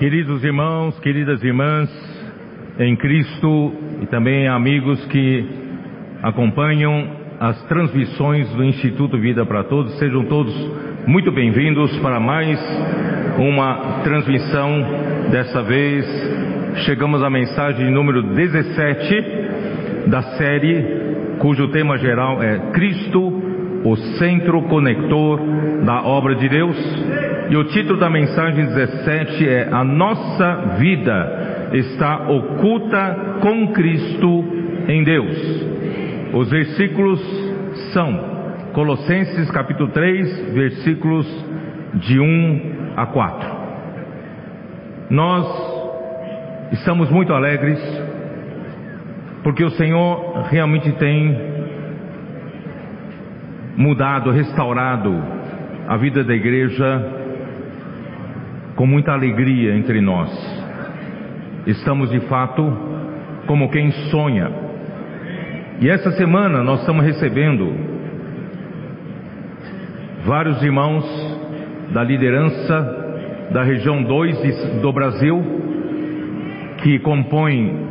Queridos irmãos, queridas irmãs, em Cristo e também amigos que acompanham as transmissões do Instituto Vida para Todos, sejam todos muito bem-vindos para mais uma transmissão. Dessa vez chegamos à mensagem número 17 da série, cujo tema geral é Cristo, o centro conector da obra de Deus. E o título da mensagem 17 é A nossa vida está oculta com Cristo em Deus. Os versículos são Colossenses capítulo 3, versículos de 1 a 4. Nós estamos muito alegres porque o Senhor realmente tem mudado, restaurado a vida da igreja com muita alegria entre nós. Estamos de fato como quem sonha. E essa semana nós estamos recebendo vários irmãos da liderança da região 2 do Brasil, que compõem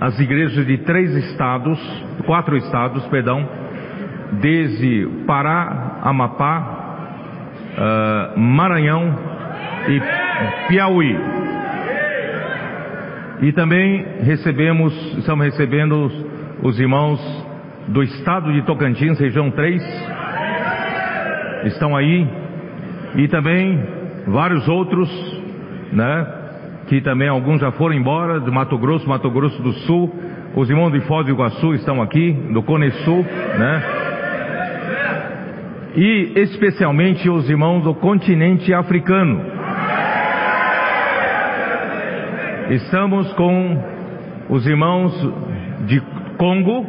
as igrejas de três estados, quatro estados, perdão, desde Pará, Amapá, uh, Maranhão e Piauí. E também recebemos, estamos recebendo os, os irmãos do estado de Tocantins, região 3, estão aí, e também vários outros, né, que também alguns já foram embora, do Mato Grosso, Mato Grosso do Sul, os irmãos de Foz do Iguaçu estão aqui, do Cone Sul, né, e especialmente os irmãos do continente africano, Estamos com os irmãos de Congo.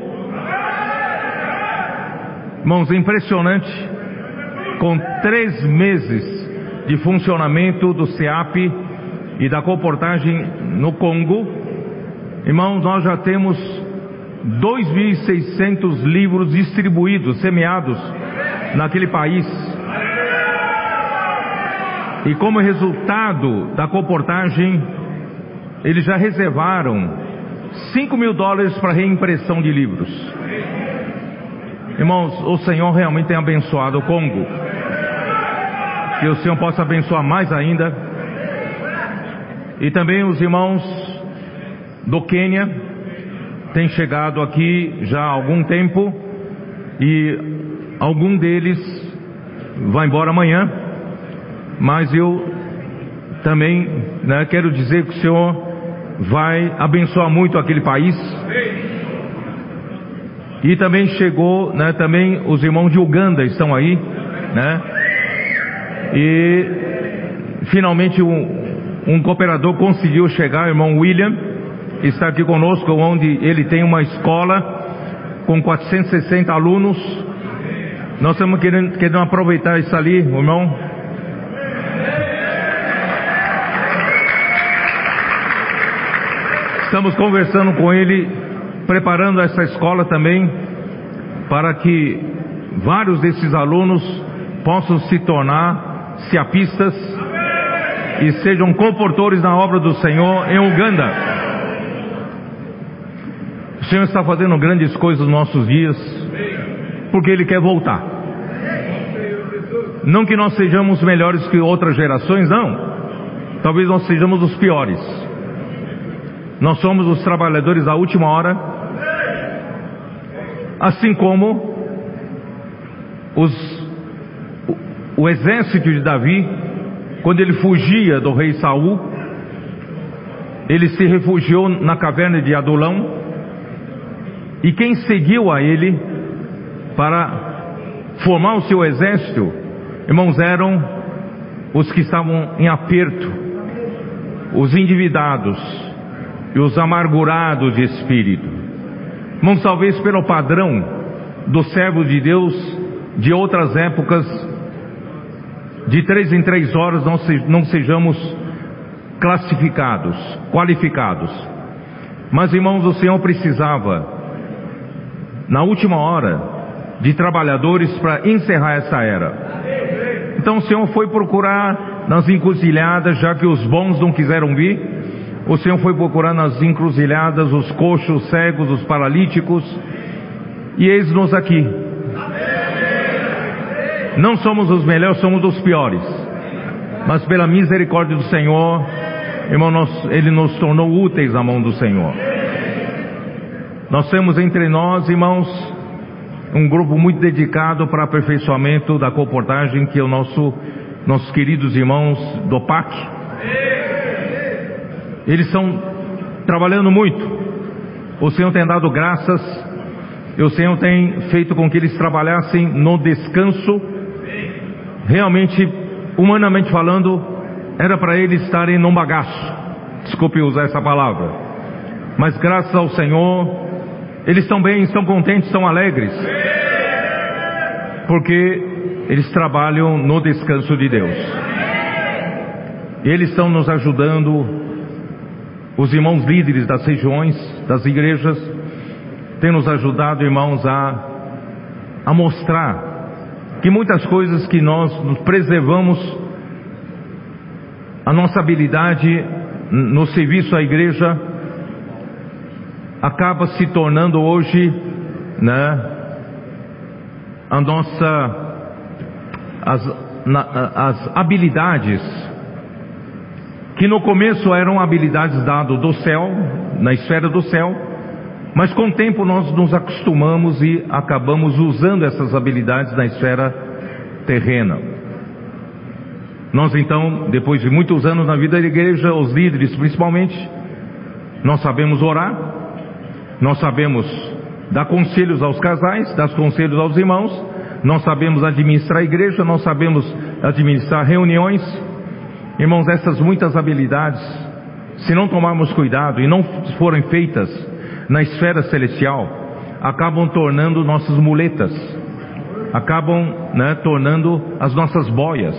Irmãos, impressionante. Com três meses de funcionamento do CEAP e da comportagem no Congo, irmãos, nós já temos 2.600 livros distribuídos, semeados naquele país. E como resultado da comportagem eles já reservaram 5 mil dólares para reimpressão de livros. Irmãos, o Senhor realmente tem abençoado o Congo. Que o Senhor possa abençoar mais ainda. E também os irmãos do Quênia têm chegado aqui já há algum tempo e algum deles vai embora amanhã. Mas eu também né, quero dizer que o Senhor vai abençoar muito aquele país. E também chegou, né, também os irmãos de Uganda estão aí, né? E finalmente um, um cooperador conseguiu chegar, o irmão William, está aqui conosco, onde ele tem uma escola com 460 alunos. Nós estamos querendo, querendo aproveitar isso ali, irmão, Estamos conversando com ele, preparando essa escola também, para que vários desses alunos possam se tornar ciapistas e sejam comportores na obra do Senhor em Uganda. O Senhor está fazendo grandes coisas nos nossos dias, porque Ele quer voltar. Não que nós sejamos melhores que outras gerações, não. Talvez nós sejamos os piores. Nós somos os trabalhadores da última hora, assim como os, o, o exército de Davi, quando ele fugia do rei Saul, ele se refugiou na caverna de Adulão, e quem seguiu a ele para formar o seu exército, irmãos, eram os que estavam em aperto, os endividados, e os amargurados de espírito. Irmãos, talvez pelo padrão do servo de Deus de outras épocas, de três em três horas não, se, não sejamos classificados, qualificados. Mas, irmãos, o Senhor precisava, na última hora, de trabalhadores para encerrar essa era. Então o Senhor foi procurar nas encruzilhadas, já que os bons não quiseram vir. O Senhor foi procurar nas encruzilhadas os coxos, os cegos, os paralíticos, e eis-nos aqui. Não somos os melhores, somos os piores. Mas pela misericórdia do Senhor, irmão, nós, Ele nos tornou úteis à mão do Senhor. Nós temos entre nós, irmãos, um grupo muito dedicado para aperfeiçoamento da comportagem, que é o nosso, nossos queridos irmãos do PAC. Eles estão trabalhando muito. O Senhor tem dado graças. E o Senhor tem feito com que eles trabalhassem no descanso. Realmente, humanamente falando, era para eles estarem num bagaço. Desculpe usar essa palavra. Mas graças ao Senhor, eles estão bem, estão contentes, estão alegres. Porque eles trabalham no descanso de Deus. Eles estão nos ajudando, os irmãos líderes das regiões, das igrejas, têm nos ajudado, irmãos, a, a mostrar que muitas coisas que nós nos preservamos, a nossa habilidade no serviço à igreja, acaba se tornando hoje, né, a nossa, as, na, as habilidades que no começo eram habilidades dadas do céu, na esfera do céu, mas com o tempo nós nos acostumamos e acabamos usando essas habilidades na esfera terrena. Nós então, depois de muitos anos na vida da igreja, os líderes principalmente, nós sabemos orar, nós sabemos dar conselhos aos casais, dar conselhos aos irmãos, nós sabemos administrar a igreja, nós sabemos administrar reuniões. Irmãos, essas muitas habilidades, se não tomarmos cuidado e não forem feitas na esfera celestial, acabam tornando nossas muletas, acabam né, tornando as nossas boias.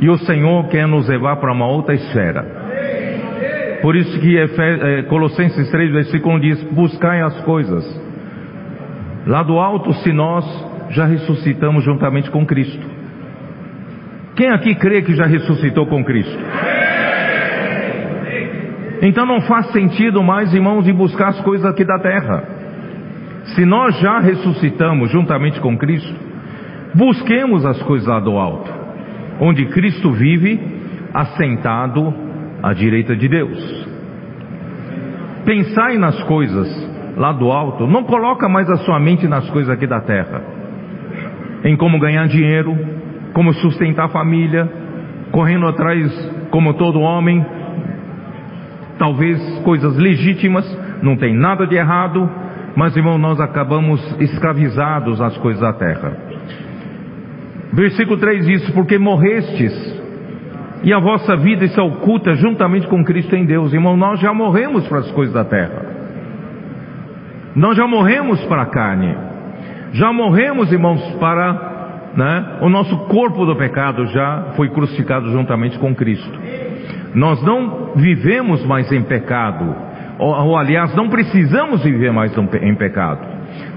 E o Senhor quer nos levar para uma outra esfera. Por isso que é, Colossenses 3, versículo 1 diz: Buscai as coisas lá do alto, se nós já ressuscitamos juntamente com Cristo. Quem aqui crê que já ressuscitou com Cristo? Então não faz sentido mais, irmãos, ir buscar as coisas aqui da terra. Se nós já ressuscitamos juntamente com Cristo, busquemos as coisas lá do alto, onde Cristo vive, assentado à direita de Deus. Pensai nas coisas lá do alto, não coloca mais a sua mente nas coisas aqui da terra, em como ganhar dinheiro, como sustentar a família, correndo atrás como todo homem, talvez coisas legítimas, não tem nada de errado, mas irmão, nós acabamos escravizados às coisas da terra. Versículo 3 diz: Porque morrestes e a vossa vida está oculta juntamente com Cristo em Deus. Irmão, nós já morremos para as coisas da terra. Nós já morremos para a carne. Já morremos, irmãos, para né, o nosso corpo do pecado já foi crucificado juntamente com Cristo. Nós não vivemos mais em pecado, ou, ou aliás, não precisamos viver mais em pecado.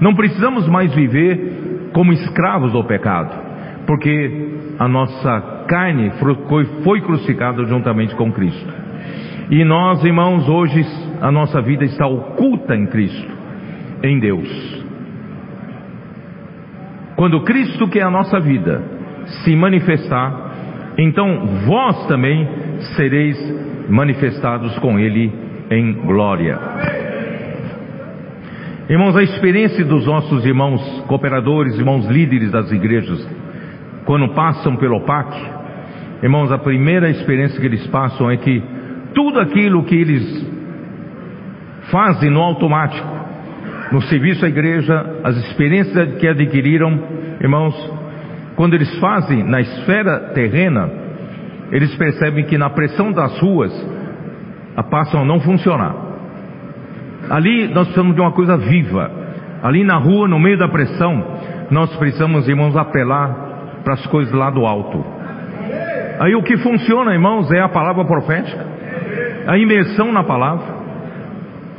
Não precisamos mais viver como escravos do pecado, porque a nossa carne foi crucificada juntamente com Cristo. E nós, irmãos, hoje a nossa vida está oculta em Cristo, em Deus. Quando Cristo, que é a nossa vida, se manifestar, então vós também sereis manifestados com Ele em glória. Irmãos, a experiência dos nossos irmãos cooperadores, irmãos líderes das igrejas, quando passam pelo PAC, irmãos, a primeira experiência que eles passam é que tudo aquilo que eles fazem no automático, no serviço à igreja, as experiências que adquiriram, irmãos, quando eles fazem na esfera terrena, eles percebem que na pressão das ruas, a passam a não funcionar. Ali nós precisamos de uma coisa viva. Ali na rua, no meio da pressão, nós precisamos, irmãos, apelar para as coisas lá do alto. Aí o que funciona, irmãos, é a palavra profética, a imersão na palavra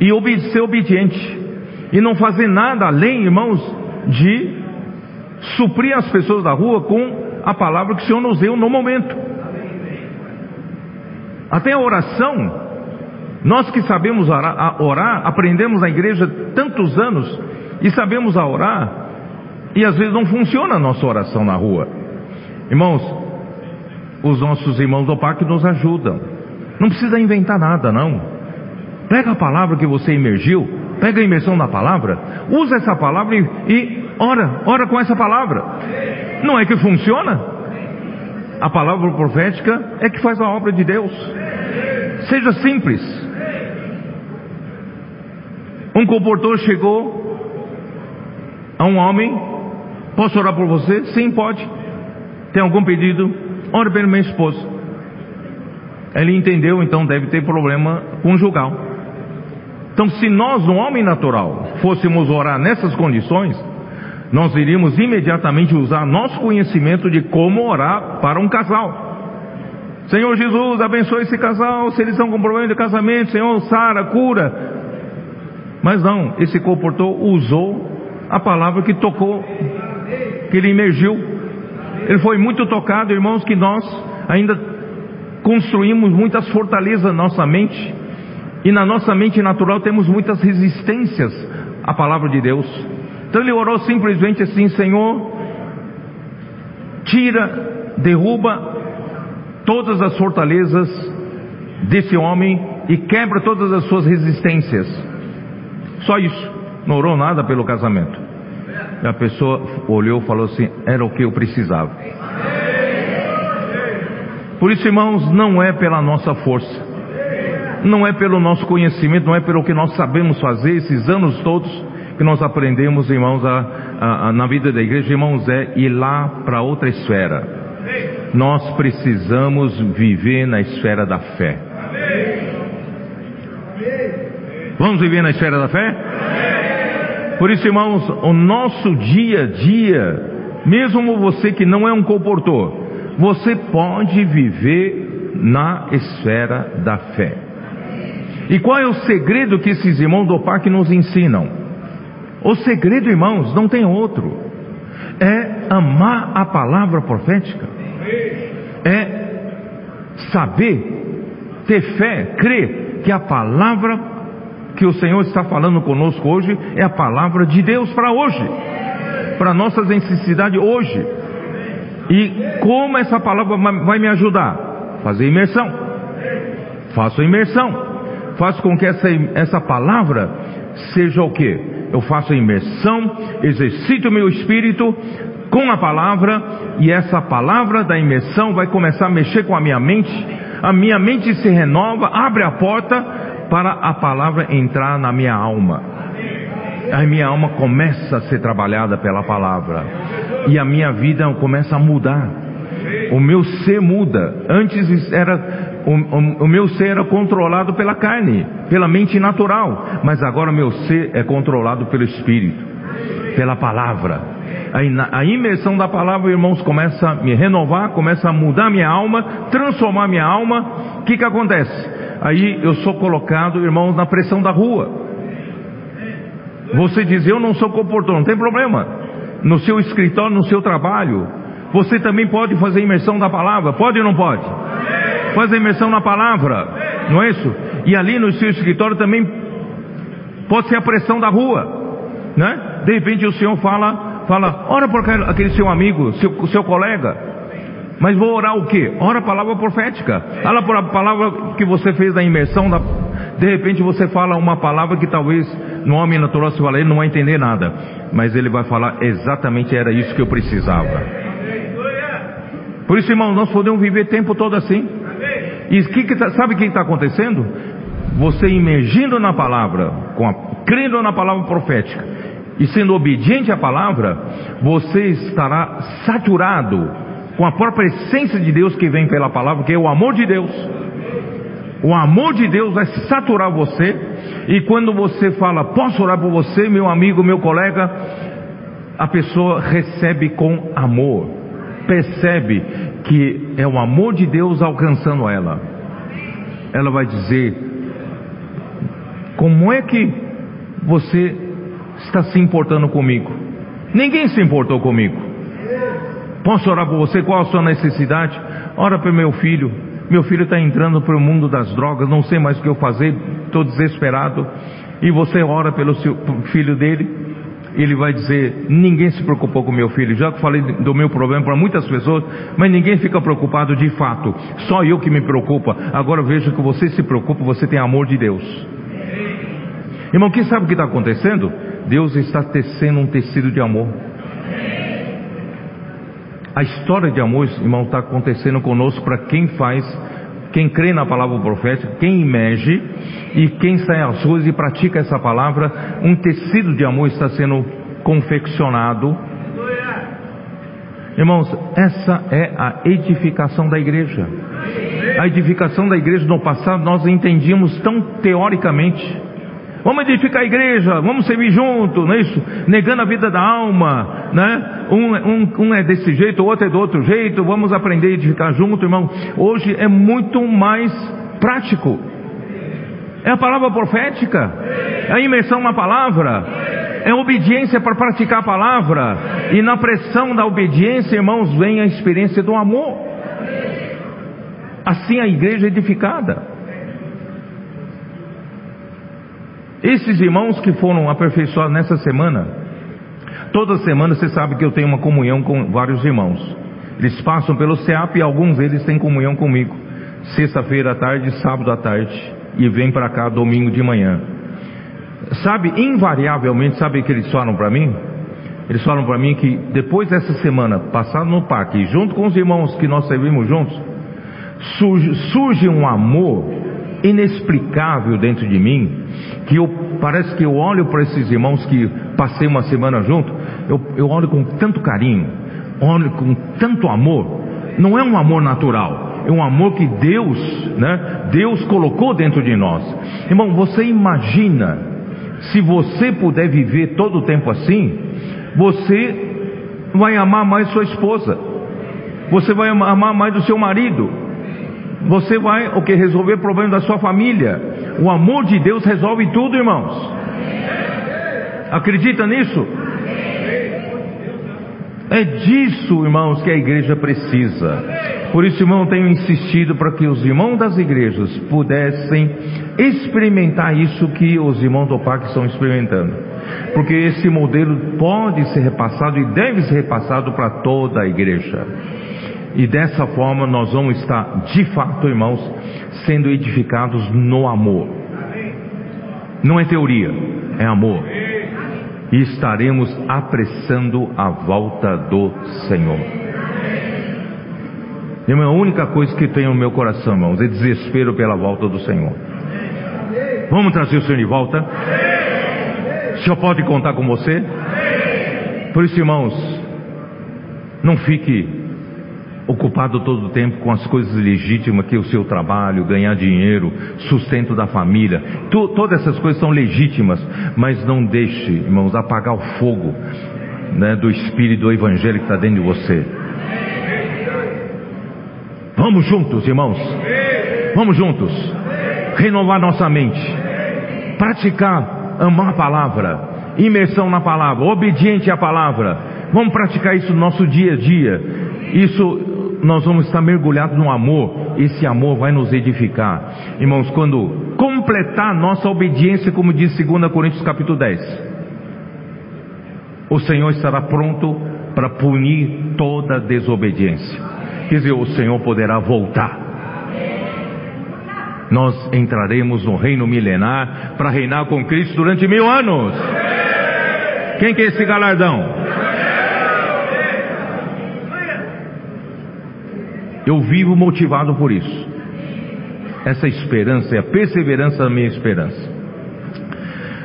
e ser obediente e não fazer nada além, irmãos, de suprir as pessoas da rua com a palavra que o Senhor nos deu no momento. Até a oração, nós que sabemos orar, aprendemos na igreja tantos anos e sabemos a orar, e às vezes não funciona a nossa oração na rua. Irmãos, os nossos irmãos do PAC nos ajudam. Não precisa inventar nada, não. Pega a palavra que você emergiu, pega a imersão da palavra, usa essa palavra e, e ora, ora com essa palavra. Não é que funciona? A palavra profética é que faz a obra de Deus. Seja simples. Um comportor chegou a um homem: Posso orar por você? Sim, pode. Tem algum pedido? Ore pelo meu esposo. Ele entendeu, então deve ter problema conjugal. Então, se nós, no homem natural, fôssemos orar nessas condições, nós iríamos imediatamente usar nosso conhecimento de como orar para um casal. Senhor Jesus, abençoe esse casal, se eles estão com problema de casamento, Senhor, sara, cura, mas não, esse comportou usou a palavra que tocou, que ele emergiu. Ele foi muito tocado, irmãos, que nós ainda construímos muitas fortalezas na nossa mente. E na nossa mente natural temos muitas resistências à palavra de Deus. Então ele orou simplesmente assim: Senhor, tira, derruba todas as fortalezas desse homem e quebra todas as suas resistências. Só isso. Não orou nada pelo casamento. E a pessoa olhou e falou assim: era o que eu precisava. Por isso, irmãos, não é pela nossa força, não é pelo nosso conhecimento, não é pelo que nós sabemos fazer esses anos todos que nós aprendemos, irmãos, a, a, a, na vida da igreja, irmãos, é ir lá para outra esfera. Nós precisamos viver na esfera da fé. Vamos viver na esfera da fé? Por isso, irmãos, o nosso dia a dia, mesmo você que não é um comportor, você pode viver na esfera da fé. E qual é o segredo que esses irmãos do PAC nos ensinam? O segredo, irmãos, não tem outro. É amar a palavra profética. É saber, ter fé, crer que a palavra que o Senhor está falando conosco hoje é a palavra de Deus para hoje, para nossas necessidades hoje. E como essa palavra vai me ajudar? Fazer imersão. Faço imersão. Faço com que essa, essa palavra seja o que? Eu faço a imersão, exercito o meu espírito com a palavra, e essa palavra da imersão vai começar a mexer com a minha mente, a minha mente se renova, abre a porta para a palavra entrar na minha alma. A minha alma começa a ser trabalhada pela palavra. E a minha vida começa a mudar. O meu ser muda. Antes era o, o, o, meu ser era controlado pela carne, pela mente natural, mas agora meu ser é controlado pelo Espírito, pela palavra. A, a imersão da palavra, irmãos, começa a me renovar, começa a mudar minha alma, transformar minha alma. O que que acontece? aí eu sou colocado, irmãos, na pressão da rua. Você diz, eu não sou comportor, não tem problema. No seu escritório, no seu trabalho, você também pode fazer imersão da palavra, pode ou não pode? Fazer imersão na palavra, não é isso? E ali no seu escritório também pode ser a pressão da rua, né? De repente o Senhor fala, fala, ora por aquele seu amigo, seu, seu colega, mas vou orar o quê? Ora a palavra profética. Ora por a palavra que você fez na imersão. Da... De repente você fala uma palavra que talvez no homem natural se fala, ele não vai entender nada. Mas ele vai falar exatamente era isso que eu precisava. Por isso, irmão, nós podemos viver tempo todo assim. E que que tá, sabe o que está acontecendo? Você imergindo na palavra, a, crendo na palavra profética e sendo obediente à palavra, você estará saturado com a própria essência de Deus que vem pela palavra, que é o amor de Deus. O amor de Deus vai saturar você, e quando você fala, posso orar por você, meu amigo, meu colega, a pessoa recebe com amor, percebe que é o amor de Deus alcançando ela. Ela vai dizer: Como é que você está se importando comigo? Ninguém se importou comigo. Posso orar por você? Qual a sua necessidade? Ora pelo meu filho. Meu filho está entrando para o mundo das drogas, não sei mais o que eu fazer, estou desesperado. E você ora pelo seu, filho dele, ele vai dizer: Ninguém se preocupou com meu filho. Já que falei do meu problema para muitas pessoas, mas ninguém fica preocupado de fato. Só eu que me preocupa. Agora veja que você se preocupa, você tem amor de Deus. Irmão, quem sabe o que está acontecendo? Deus está tecendo um tecido de amor. A história de amor, irmão, está acontecendo conosco para quem faz, quem crê na palavra profética, quem emerge e quem sai às ruas e pratica essa palavra. Um tecido de amor está sendo confeccionado. Irmãos, essa é a edificação da igreja. A edificação da igreja no passado nós entendíamos tão teoricamente. Vamos edificar a igreja, vamos servir junto, não é isso? Negando a vida da alma, né? Um, um, um é desse jeito, o outro é do outro jeito, vamos aprender a edificar junto, irmão. Hoje é muito mais prático. É a palavra profética, é a imersão na palavra, é obediência para praticar a palavra, e na pressão da obediência, irmãos, vem a experiência do amor. Assim a igreja é edificada. Esses irmãos que foram aperfeiçoados nessa semana, toda semana você sabe que eu tenho uma comunhão com vários irmãos. Eles passam pelo CEAP e alguns deles têm comunhão comigo. Sexta-feira à tarde, sábado à tarde. E vem para cá domingo de manhã. Sabe, invariavelmente, sabe o que eles falam para mim? Eles falam para mim que depois dessa semana, passado no parque, junto com os irmãos que nós servimos juntos, surge, surge um amor inexplicável dentro de mim, que eu, parece que eu olho para esses irmãos que passei uma semana junto, eu, eu olho com tanto carinho, olho com tanto amor, não é um amor natural, é um amor que Deus, né, Deus colocou dentro de nós. Irmão, você imagina, se você puder viver todo o tempo assim, você vai amar mais sua esposa, você vai amar mais o seu marido, você vai o que resolver o problema da sua família. O amor de Deus resolve tudo, irmãos. Acredita nisso? É disso, irmãos, que a igreja precisa. Por isso, irmão, tenho insistido para que os irmãos das igrejas pudessem experimentar isso que os irmãos do PAC estão experimentando. Porque esse modelo pode ser repassado e deve ser repassado para toda a igreja. E dessa forma nós vamos estar, de fato, irmãos, sendo edificados no amor. Não é teoria, é amor. E estaremos apressando a volta do Senhor. Irmão, a única coisa que tem no meu coração, irmãos, é desespero pela volta do Senhor. Vamos trazer o Senhor de volta? O Senhor pode contar com você? Por isso, irmãos, não fique ocupado todo o tempo com as coisas legítimas, que é o seu trabalho, ganhar dinheiro, sustento da família, tu, todas essas coisas são legítimas, mas não deixe, irmãos, apagar o fogo né, do Espírito do Evangelho que está dentro de você. Vamos juntos, irmãos, vamos juntos, renovar nossa mente, praticar, amar a palavra, imersão na palavra, obediente à palavra, vamos praticar isso no nosso dia a dia. Isso nós vamos estar mergulhados no amor, esse amor vai nos edificar. Irmãos, quando completar nossa obediência, como diz 2 Coríntios capítulo 10, o Senhor estará pronto para punir toda desobediência. Quer dizer, o Senhor poderá voltar. Nós entraremos no reino milenar para reinar com Cristo durante mil anos. Quem quer esse galardão? Eu vivo motivado por isso. Essa esperança é a perseverança da minha esperança.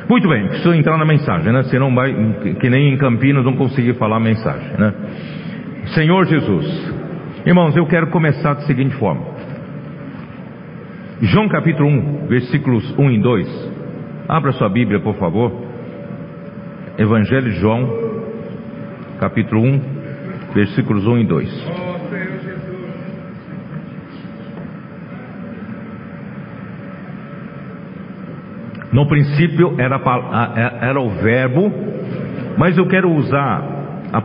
Muito bem, preciso entrar na mensagem, né? Senão vai, que nem em Campinas não conseguir falar a mensagem, né? Senhor Jesus, irmãos, eu quero começar da seguinte forma. João capítulo 1, versículos 1 e 2. Abra sua Bíblia, por favor. Evangelho de João, capítulo 1, versículos 1 e 2. No princípio era, era o verbo, mas eu quero usar a,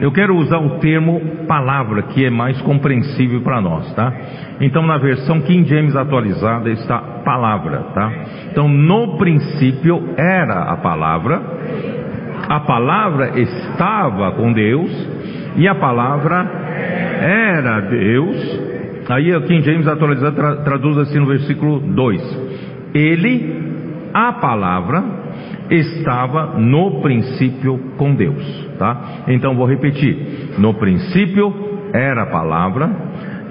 Eu quero usar o termo palavra, que é mais compreensível para nós, tá? Então, na versão King James atualizada está palavra, tá? Então, no princípio era a palavra, a palavra estava com Deus e a palavra era Deus. Aí o King James atualizado tra traduz assim no versículo 2: Ele, a palavra, estava no princípio com Deus, tá? Então vou repetir: no princípio era a palavra,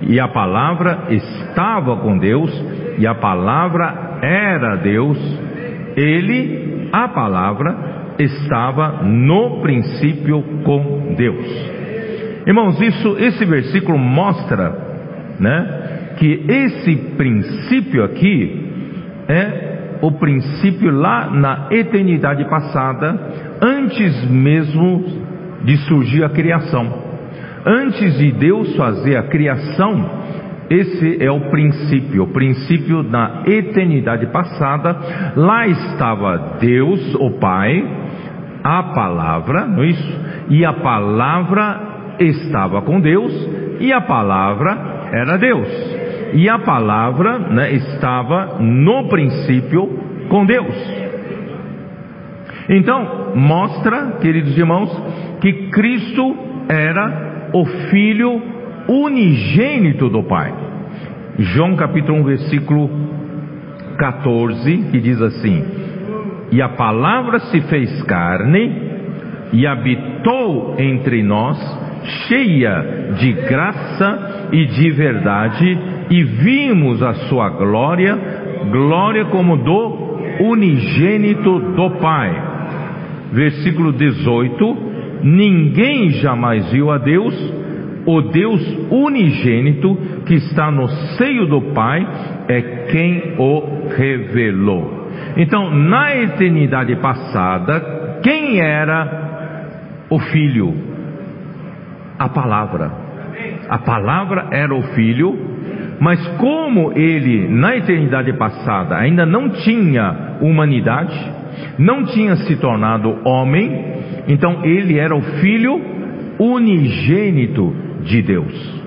e a palavra estava com Deus, e a palavra era Deus, ele, a palavra, estava no princípio com Deus. Irmãos, isso, esse versículo mostra, né, que esse princípio aqui é o princípio lá na eternidade passada, antes mesmo de surgir a criação. Antes de Deus fazer a criação, esse é o princípio, o princípio na eternidade passada. Lá estava Deus, o Pai, a palavra, não é isso? E a palavra estava com Deus, e a palavra era Deus e a palavra né, estava no princípio com Deus. Então, mostra, queridos irmãos, que Cristo era o Filho unigênito do Pai. João capítulo 1, versículo 14, que diz assim: E a palavra se fez carne e habitou entre nós, cheia de graça e de verdade, e vimos a sua glória, glória como do unigênito do Pai. Versículo 18: Ninguém jamais viu a Deus, o Deus unigênito que está no seio do Pai é quem o revelou. Então, na eternidade passada, quem era o Filho? A palavra. A palavra era o Filho mas como ele, na eternidade passada, ainda não tinha humanidade, não tinha se tornado homem, então ele era o filho unigênito de Deus.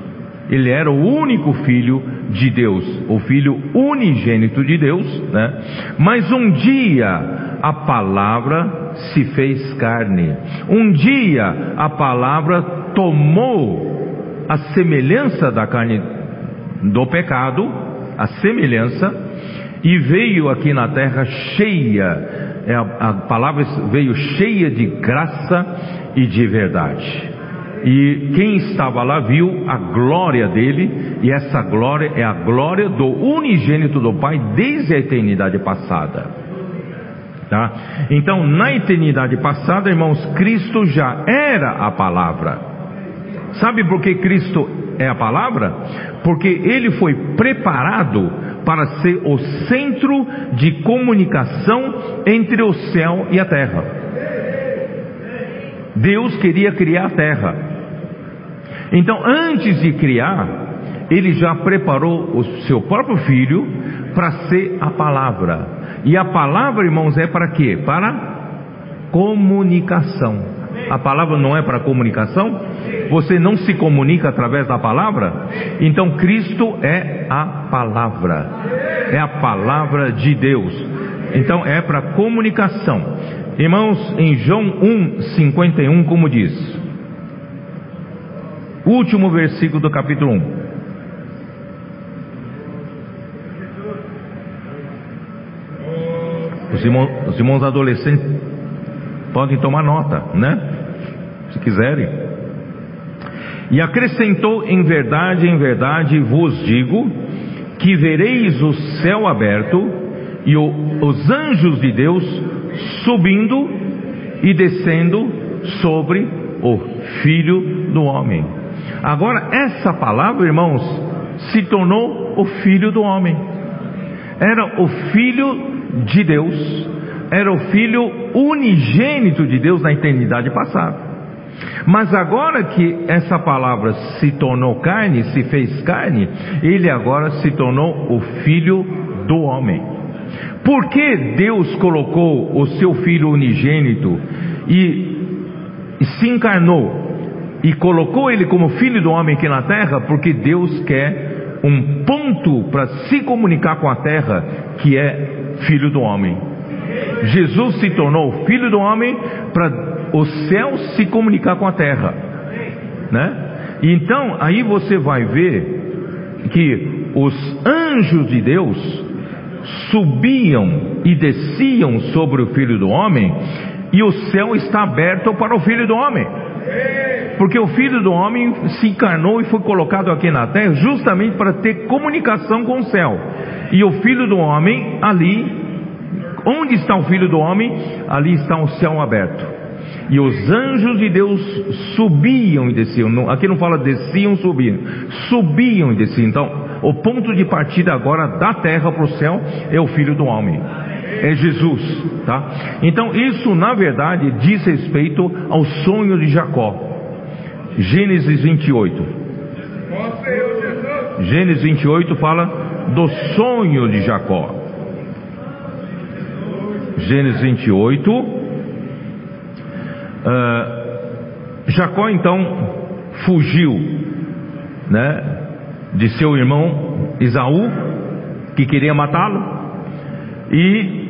Ele era o único filho de Deus, o filho unigênito de Deus, né? Mas um dia a palavra se fez carne. Um dia a palavra tomou a semelhança da carne do pecado, a semelhança, e veio aqui na terra cheia, é, a, a palavra veio cheia de graça e de verdade. E quem estava lá viu a glória dele, e essa glória é a glória do unigênito do Pai desde a eternidade passada. Tá? Então, na eternidade passada, irmãos, Cristo já era a palavra. Sabe por que Cristo é a palavra? Porque ele foi preparado para ser o centro de comunicação entre o céu e a terra. Deus queria criar a terra. Então, antes de criar, ele já preparou o seu próprio filho para ser a palavra. E a palavra, irmãos, é para quê? Para comunicação. A palavra não é para comunicação? Você não se comunica através da palavra? Então Cristo é a palavra. É a palavra de Deus. Então é para comunicação. Irmãos, em João 1:51, como diz? Último versículo do capítulo 1. Os irmãos, os irmãos adolescentes podem tomar nota, né? Se quiserem. E acrescentou: Em verdade, em verdade vos digo, que vereis o céu aberto e o, os anjos de Deus subindo e descendo sobre o Filho do Homem. Agora, essa palavra, irmãos, se tornou o Filho do Homem. Era o Filho de Deus, era o Filho unigênito de Deus na eternidade passada. Mas agora que essa palavra se tornou carne, se fez carne, ele agora se tornou o filho do homem. Por que Deus colocou o seu filho unigênito e, se encarnou e colocou ele como filho do homem aqui na terra, porque Deus quer um ponto para se comunicar com a terra, que é filho do homem. Jesus se tornou filho do homem para o céu se comunicar com a terra, né? Então, aí você vai ver que os anjos de Deus subiam e desciam sobre o filho do homem, e o céu está aberto para o filho do homem. Porque o filho do homem se encarnou e foi colocado aqui na terra justamente para ter comunicação com o céu. E o filho do homem ali, onde está o filho do homem? Ali está o céu aberto. E os anjos de Deus subiam e desciam. Aqui não fala desciam, subiam. Subiam e desciam. Então, o ponto de partida agora da terra para o céu é o filho do homem. É Jesus, tá? Então, isso na verdade diz respeito ao sonho de Jacó. Gênesis 28. Gênesis 28 fala do sonho de Jacó. Gênesis 28 Uh, Jacó então fugiu, né, de seu irmão Isaú, que queria matá-lo, e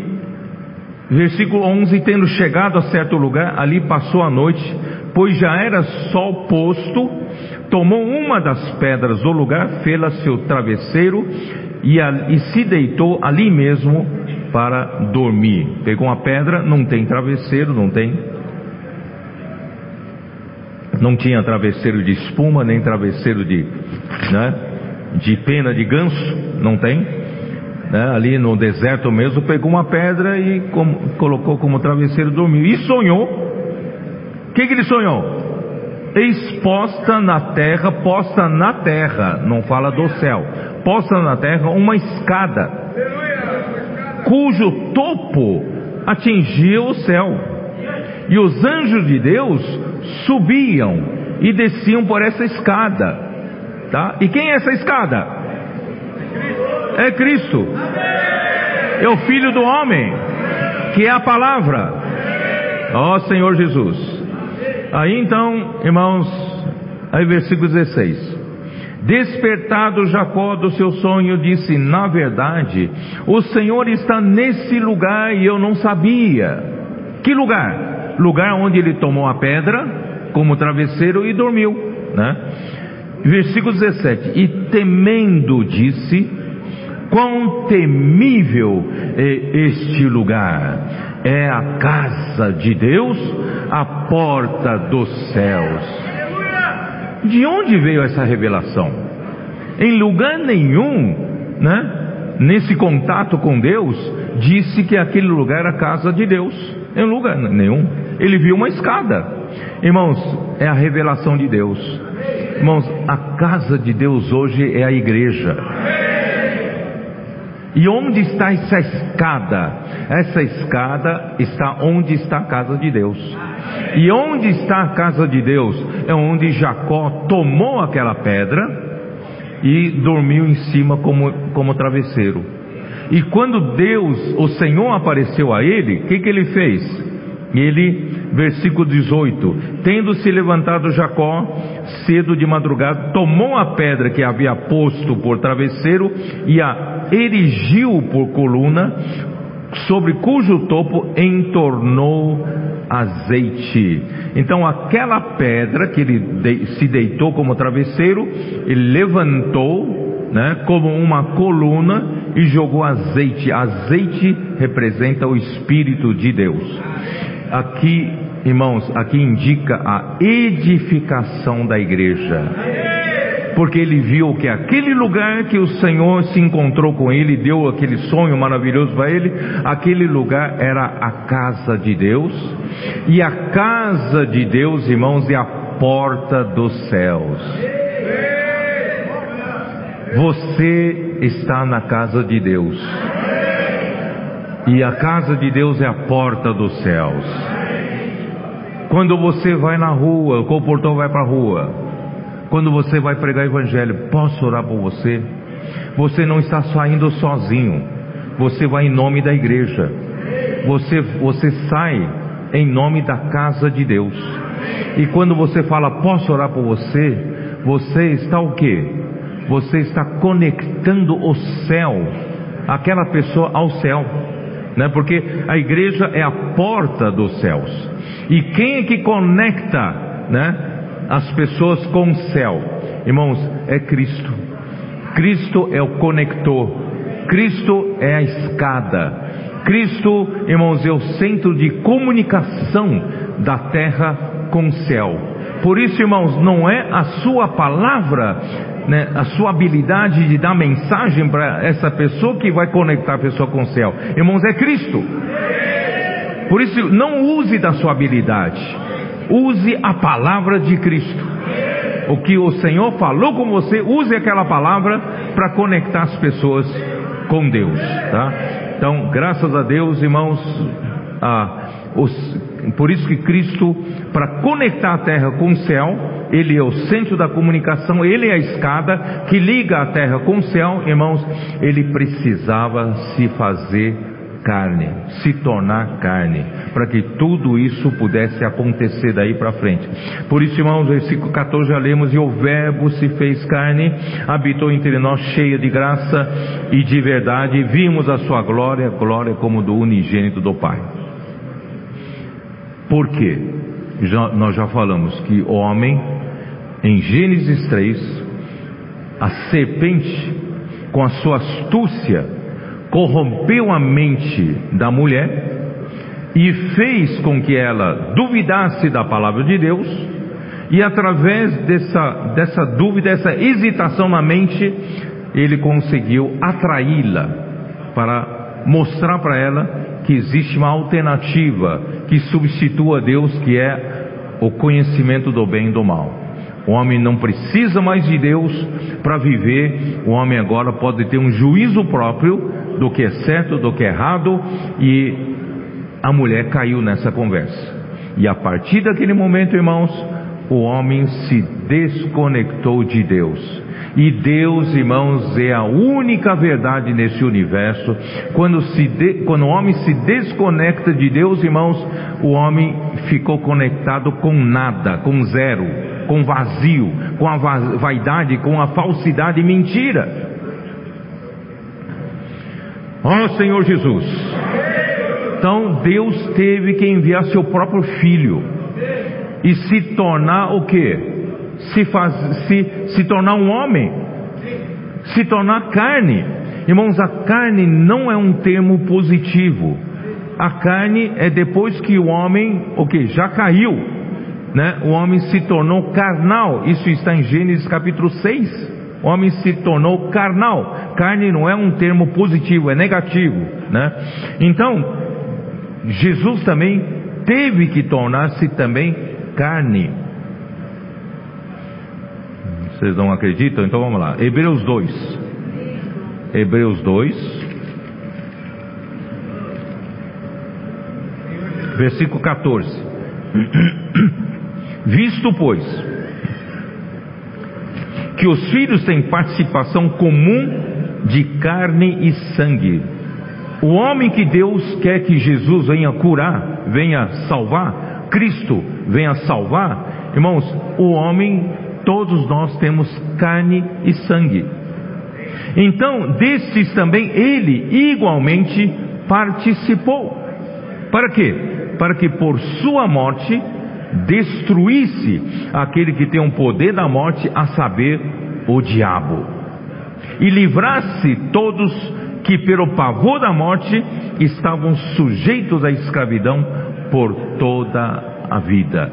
versículo 11: tendo chegado a certo lugar, ali passou a noite, pois já era sol posto, tomou uma das pedras do lugar, fê-la seu travesseiro e, a, e se deitou ali mesmo para dormir. Pegou uma pedra, não tem travesseiro, não tem não tinha travesseiro de espuma, nem travesseiro de, né, de pena de ganso, não tem. Né, ali no deserto mesmo, pegou uma pedra e colocou como travesseiro dormiu. E sonhou. O que, que ele sonhou? Exposta na terra, posta na terra, não fala do céu, posta na terra uma escada, cujo topo atingia o céu. E os anjos de Deus subiam e desciam por essa escada. Tá? E quem é essa escada? É Cristo. É o Filho do Homem, que é a palavra. Ó oh, Senhor Jesus. Aí então, irmãos, aí versículo 16. Despertado Jacó do seu sonho, disse: Na verdade, o Senhor está nesse lugar e eu não sabia. Que lugar? Lugar onde ele tomou a pedra como travesseiro e dormiu, né? Versículo 17: E temendo disse: Quão temível é este lugar! É a casa de Deus, a porta dos céus. De onde veio essa revelação? Em lugar nenhum, né? Nesse contato com Deus, disse que aquele lugar era a casa de Deus. Em lugar nenhum. Ele viu uma escada. Irmãos, é a revelação de Deus. Irmãos, a casa de Deus hoje é a igreja. E onde está essa escada? Essa escada está onde está a casa de Deus. E onde está a casa de Deus? É onde Jacó tomou aquela pedra e dormiu em cima como, como travesseiro. E quando Deus, o Senhor apareceu a ele, o que, que ele fez? Ele, versículo 18: Tendo se levantado Jacó, cedo de madrugada, tomou a pedra que havia posto por travesseiro e a erigiu por coluna, sobre cujo topo entornou azeite. Então, aquela pedra que ele se deitou como travesseiro, ele levantou, né, como uma coluna e jogou azeite. Azeite representa o Espírito de Deus aqui, irmãos, aqui indica a edificação da igreja. Porque ele viu que aquele lugar que o Senhor se encontrou com ele, deu aquele sonho maravilhoso para ele, aquele lugar era a casa de Deus. E a casa de Deus, irmãos, é a porta dos céus. Você está na casa de Deus. E a casa de Deus é a porta dos céus. Quando você vai na rua, o portão vai para a rua. Quando você vai pregar o evangelho, posso orar por você? Você não está saindo sozinho. Você vai em nome da igreja. Você, você sai em nome da casa de Deus. E quando você fala, posso orar por você, você está o quê? Você está conectando o céu, aquela pessoa ao céu, né? Porque a igreja é a porta dos céus. E quem é que conecta, né? As pessoas com o céu, irmãos, é Cristo. Cristo é o conector. Cristo é a escada. Cristo, irmãos, é o centro de comunicação da terra com o céu. Por isso, irmãos, não é a sua palavra, né, a sua habilidade de dar mensagem para essa pessoa que vai conectar a pessoa com o céu. Irmãos, é Cristo. Por isso, não use da sua habilidade, use a palavra de Cristo. O que o Senhor falou com você, use aquela palavra para conectar as pessoas com Deus, tá? Então, graças a Deus, irmãos, ah, os, por isso que Cristo, para conectar a terra com o céu, Ele é o centro da comunicação, Ele é a escada que liga a terra com o céu, irmãos, Ele precisava se fazer carne, se tornar carne, para que tudo isso pudesse acontecer daí para frente. Por isso, irmãos, versículo 14 já lemos: E o Verbo se fez carne, habitou entre nós, cheia de graça e de verdade, vimos a sua glória, glória como do unigênito do Pai. Por quê? Já, nós já falamos que o homem, em Gênesis 3, a serpente, com a sua astúcia, corrompeu a mente da mulher e fez com que ela duvidasse da palavra de Deus, e através dessa, dessa dúvida, essa hesitação na mente, ele conseguiu atraí-la para mostrar para ela que existe uma alternativa que substitua Deus, que é o conhecimento do bem e do mal. O homem não precisa mais de Deus para viver, o homem agora pode ter um juízo próprio do que é certo, do que é errado, e a mulher caiu nessa conversa. E a partir daquele momento, irmãos, o homem se desconectou de Deus. E Deus, irmãos, é a única verdade nesse universo. Quando, se de, quando o homem se desconecta de Deus, irmãos, o homem ficou conectado com nada, com zero, com vazio, com a vaidade, com a falsidade e mentira. Ó oh, Senhor Jesus. Então Deus teve que enviar seu próprio filho e se tornar o que? Se, faz, se, se tornar um homem, se tornar carne. Irmãos, a carne não é um termo positivo. A carne é depois que o homem, o que? Já caiu, né? O homem se tornou carnal. Isso está em Gênesis capítulo 6 o homem se tornou carnal. Carne não é um termo positivo, é negativo, né? Então, Jesus também teve que tornar-se também carne. Vocês não acreditam? Então vamos lá. Hebreus 2. Hebreus 2. Versículo 14. Visto, pois, que os filhos têm participação comum de carne e sangue. O homem que Deus quer que Jesus venha curar, venha salvar, Cristo venha salvar, irmãos, o homem, todos nós temos carne e sangue. Então, destes também ele igualmente participou. Para quê? Para que por sua morte destruísse aquele que tem o poder da morte, a saber, o diabo, e livrasse todos que, pelo pavor da morte, estavam sujeitos à escravidão por toda a vida.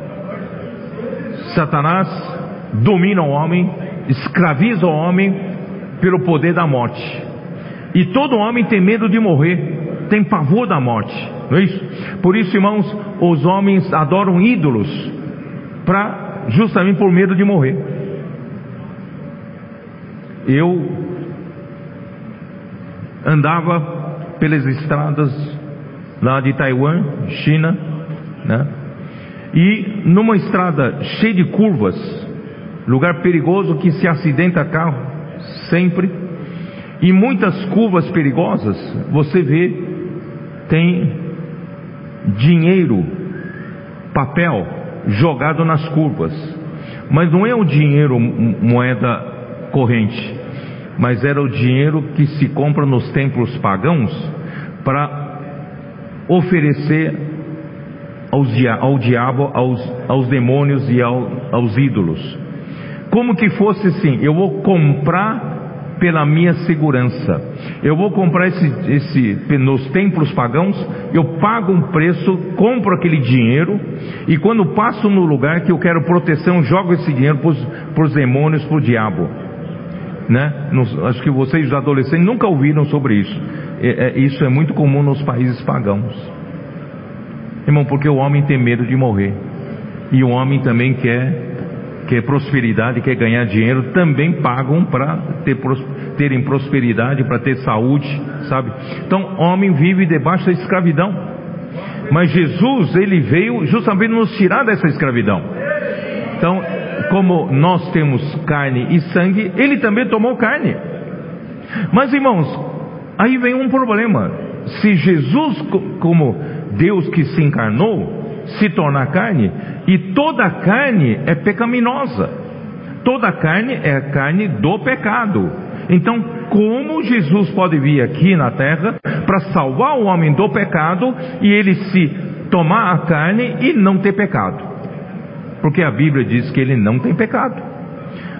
Satanás domina o homem, escraviza o homem pelo poder da morte. E todo homem tem medo de morrer, tem pavor da morte, não é isso? Por isso, irmãos, os homens adoram ídolos para justamente por medo de morrer. Eu andava pelas estradas lá de Taiwan, China, né? E numa estrada cheia de curvas, lugar perigoso que se acidenta carro sempre, e muitas curvas perigosas, você vê tem dinheiro, papel, jogado nas curvas. Mas não é o dinheiro moeda corrente, mas era o dinheiro que se compra nos templos pagãos para oferecer aos, ao diabo, aos, aos demônios e ao, aos ídolos. Como que fosse assim: eu vou comprar pela minha segurança. Eu vou comprar esse, esse nos templos pagãos, eu pago um preço, compro aquele dinheiro e quando passo no lugar que eu quero proteção, jogo esse dinheiro para os demônios, para o diabo. Né? Nos, acho que vocês adolescentes nunca ouviram sobre isso. É, é, isso é muito comum nos países pagãos. Irmão, porque o homem tem medo de morrer. E o homem também quer quer prosperidade, quer ganhar dinheiro, também pagam para ter, terem prosperidade, para ter saúde, sabe? Então, homem vive debaixo da escravidão. Mas Jesus, ele veio justamente nos tirar dessa escravidão. Então, como nós temos carne e sangue, ele também tomou carne. Mas, irmãos, aí vem um problema. Se Jesus, como Deus que se encarnou, se tornar carne, e toda carne é pecaminosa. Toda carne é carne do pecado. Então, como Jesus pode vir aqui na terra para salvar o homem do pecado e ele se tomar a carne e não ter pecado? Porque a Bíblia diz que ele não tem pecado.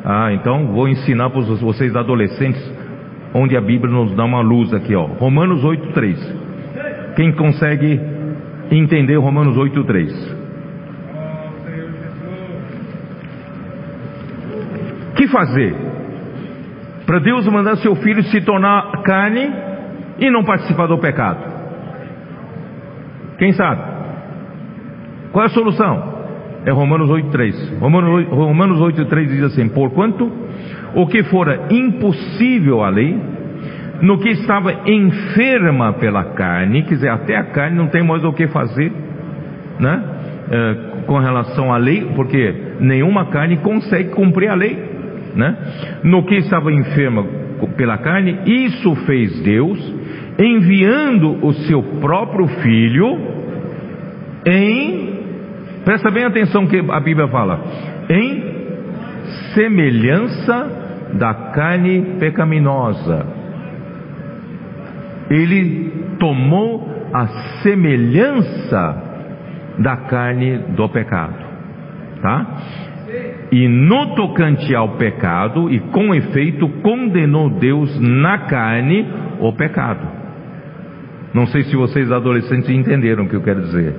Ah, então vou ensinar para vocês adolescentes onde a Bíblia nos dá uma luz aqui, ó. Romanos 8:3. Quem consegue entender Romanos 8:3? Que fazer? Para Deus mandar seu filho se tornar carne e não participar do pecado? Quem sabe? Qual é a solução? É Romanos 8,3. Romanos, Romanos 8,3 diz assim: Porquanto o que fora impossível à lei, no que estava enferma pela carne, quer dizer, até a carne não tem mais o que fazer, né? É, com relação à lei, porque nenhuma carne consegue cumprir a lei né? No que estava enferma pela carne, isso fez Deus, enviando o seu próprio filho em, presta bem atenção que a Bíblia fala, em semelhança da carne pecaminosa. Ele tomou a semelhança da carne do pecado, tá? E no tocante ao pecado, e com efeito, condenou Deus na carne o pecado. Não sei se vocês adolescentes entenderam o que eu quero dizer.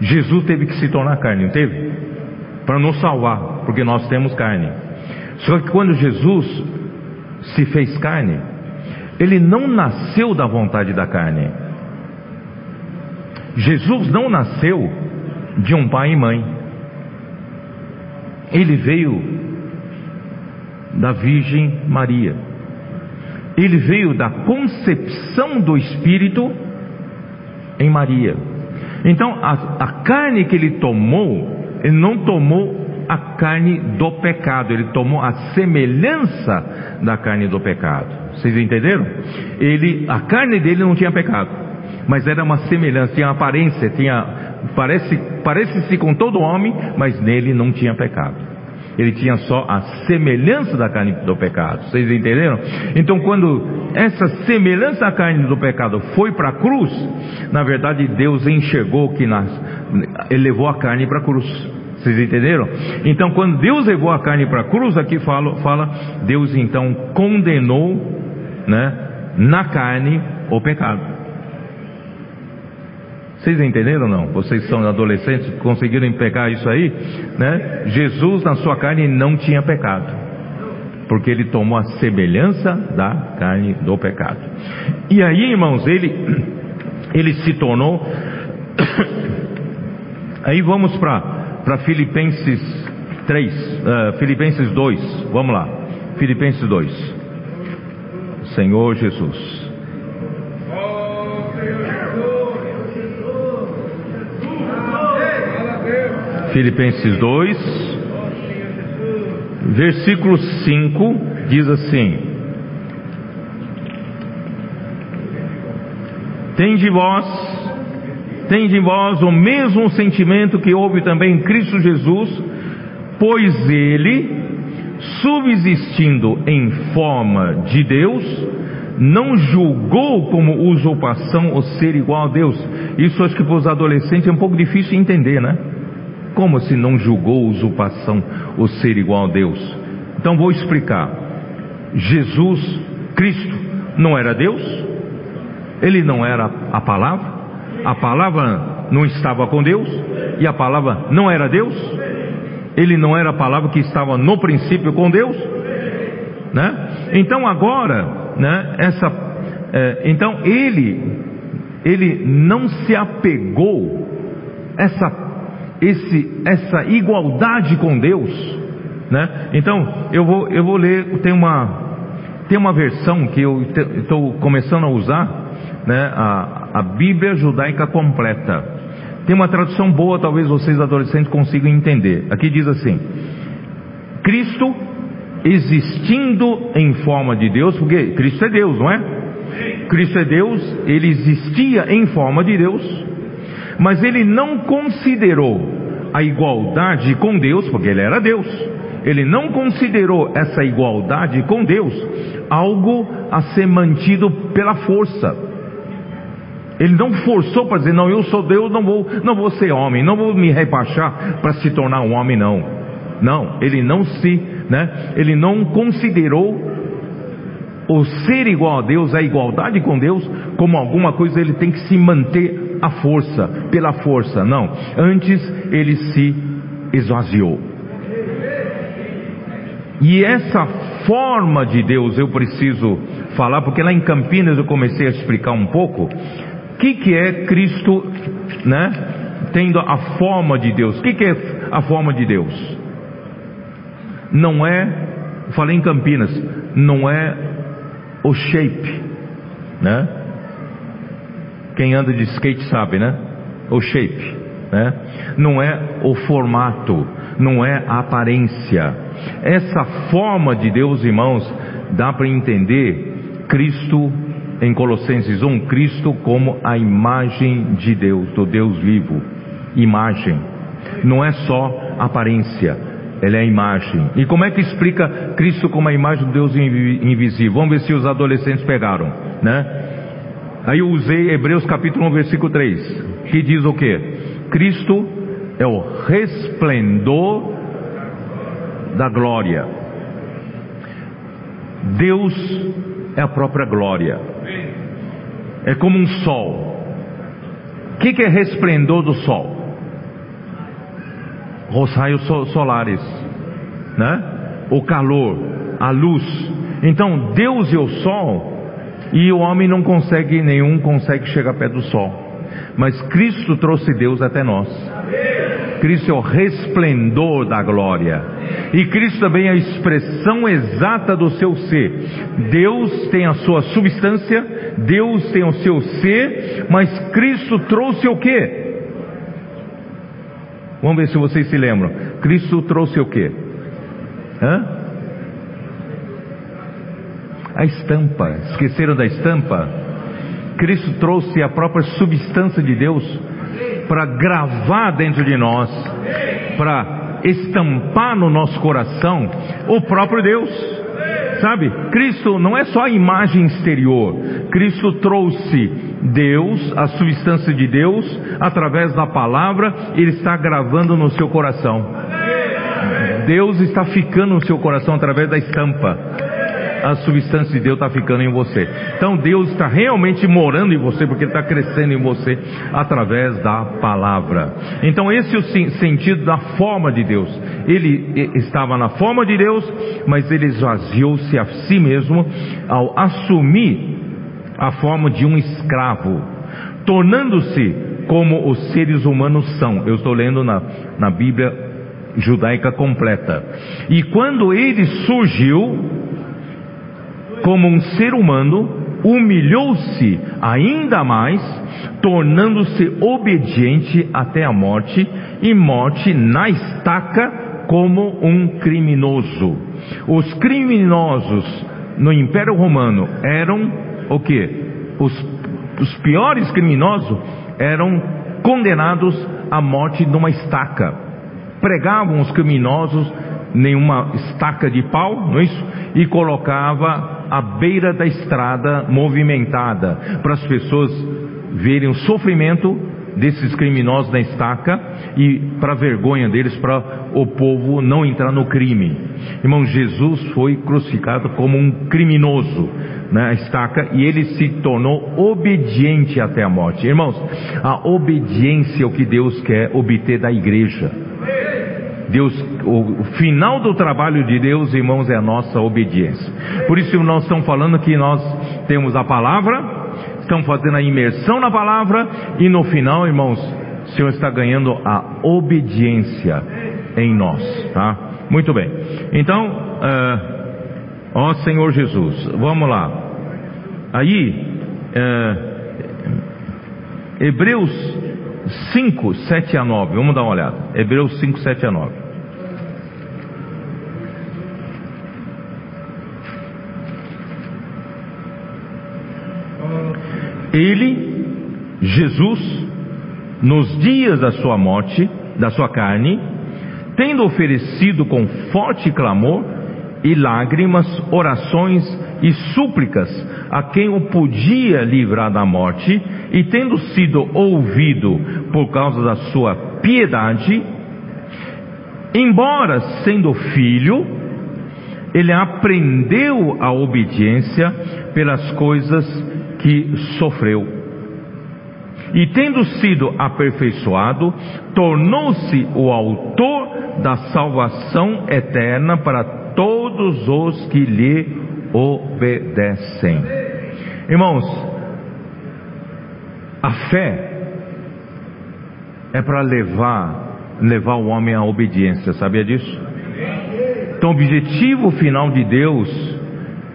Jesus teve que se tornar carne, não teve? Para nos salvar, porque nós temos carne. Só que quando Jesus se fez carne, ele não nasceu da vontade da carne. Jesus não nasceu de um pai e mãe. Ele veio da Virgem Maria. Ele veio da concepção do Espírito em Maria. Então, a, a carne que ele tomou, ele não tomou a carne do pecado, ele tomou a semelhança da carne do pecado. Vocês entenderam? Ele, a carne dele não tinha pecado, mas era uma semelhança, tinha aparência, tinha parece parece-se com todo homem, mas nele não tinha pecado. Ele tinha só a semelhança da carne do pecado. Vocês entenderam? Então, quando essa semelhança da carne do pecado foi para a cruz, na verdade Deus enxergou que nas, levou a carne para a cruz. Vocês entenderam? Então, quando Deus levou a carne para a cruz, aqui fala, fala, Deus então condenou, né, na carne o pecado. Vocês entenderam ou não? Vocês são adolescentes, conseguiram pegar isso aí? Né? Jesus na sua carne não tinha pecado, porque ele tomou a semelhança da carne do pecado. E aí, irmãos, ele, ele se tornou. aí vamos para Filipenses 3, uh, eh, Filipenses 2, vamos lá, Filipenses 2. Senhor Jesus. Filipenses 2, versículo 5, diz assim: Tende vós tende em vós o mesmo sentimento que houve também em Cristo Jesus, pois ele, subsistindo em forma de Deus, não julgou como usurpação o ser igual a Deus. Isso acho que para os adolescentes é um pouco difícil de entender, né? Como se não julgou usurpação o ser igual a Deus? Então vou explicar. Jesus, Cristo, não era Deus? Ele não era a palavra? A palavra não estava com Deus? E a palavra não era Deus? Ele não era a palavra que estava no princípio com Deus? Né? Então agora, né, essa, é, então ele, ele não se apegou essa, esse, essa igualdade com Deus, né? Então eu vou, eu vou ler, tem uma, tem uma versão que eu estou começando a usar, né, a, a Bíblia Judaica Completa. Tem uma tradução boa, talvez vocês adolescentes consigam entender. Aqui diz assim: Cristo existindo em forma de Deus, porque Cristo é Deus, não é? Cristo é Deus, ele existia em forma de Deus, mas ele não considerou a igualdade com Deus, porque ele era Deus. Ele não considerou essa igualdade com Deus algo a ser mantido pela força. Ele não forçou para dizer, não, eu sou Deus, não vou, não vou ser homem, não vou me rebaixar para se tornar um homem, não. Não, ele não se, né? Ele não considerou o ser igual a Deus, a igualdade com Deus, como alguma coisa ele tem que se manter à força, pela força. Não. Antes ele se esvaziou. E essa forma de Deus eu preciso falar, porque lá em Campinas eu comecei a explicar um pouco que, que é Cristo, né? Tendo a forma de Deus. O que, que é a forma de Deus? Não é, falei em Campinas, não é o shape, né? Quem anda de skate sabe, né? O shape, né? Não é o formato, não é a aparência essa forma de Deus, irmãos, dá para entender Cristo em Colossenses 1, Cristo como a imagem de Deus, do Deus vivo. Imagem. Não é só aparência, ele é a imagem. E como é que explica Cristo como a imagem do Deus invisível? Vamos ver se os adolescentes pegaram, né? Aí eu usei Hebreus capítulo 1, versículo 3, que diz o que? Cristo é o resplendor da glória. Deus é a própria glória. É como um sol. O que, que é resplendor do sol? Os raios solares, né? O calor, a luz. Então Deus e o sol, e o homem não consegue, nenhum consegue chegar perto do sol. Mas Cristo trouxe Deus até nós. Cristo é o resplendor da glória. E Cristo também é a expressão exata do seu ser. Deus tem a sua substância, Deus tem o seu ser, mas Cristo trouxe o quê? Vamos ver se vocês se lembram. Cristo trouxe o? Hã? A estampa. Esqueceram da estampa? Cristo trouxe a própria substância de Deus para gravar dentro de nós, para estampar no nosso coração o próprio Deus. Sabe, Cristo não é só a imagem exterior, Cristo trouxe Deus, a substância de Deus, através da palavra, Ele está gravando no seu coração. Deus está ficando no seu coração através da estampa a substância de Deus está ficando em você. Então Deus está realmente morando em você, porque Ele está crescendo em você através da palavra. Então esse é o sentido da forma de Deus. Ele estava na forma de Deus, mas ele esvaziou-se a si mesmo ao assumir a forma de um escravo, tornando-se como os seres humanos são. Eu estou lendo na, na Bíblia judaica completa. E quando ele surgiu, como um ser humano, humilhou-se ainda mais, tornando-se obediente até a morte e morte na estaca como um criminoso. Os criminosos no Império Romano eram o que? Os, os piores criminosos eram condenados à morte numa estaca. Pregavam os criminosos nenhuma estaca de pau, não é isso? E colocava à beira da estrada movimentada para as pessoas verem o sofrimento desses criminosos na estaca e para vergonha deles, para o povo não entrar no crime. Irmão, Jesus foi crucificado como um criminoso na estaca e ele se tornou obediente até a morte. Irmãos, a obediência é o que Deus quer obter da igreja. Deus, o final do trabalho de Deus, irmãos, é a nossa obediência. Por isso nós estamos falando que nós temos a palavra, estão fazendo a imersão na palavra e no final, irmãos, o Senhor está ganhando a obediência em nós, tá? Muito bem. Então, uh, ó Senhor Jesus, vamos lá. Aí, uh, Hebreus 5, 7 a 9, vamos dar uma olhada. Hebreus 5, 7 a 9. Ele, Jesus, nos dias da sua morte, da sua carne, tendo oferecido com forte clamor e lágrimas, orações e súplicas a quem o podia livrar da morte, e tendo sido ouvido por causa da sua piedade, embora sendo filho, ele aprendeu a obediência pelas coisas que sofreu. E tendo sido aperfeiçoado, tornou-se o autor da salvação eterna para todos os que lhe obedecem. Irmãos, a fé é para levar levar o homem à obediência, sabia disso? Então, o objetivo final de Deus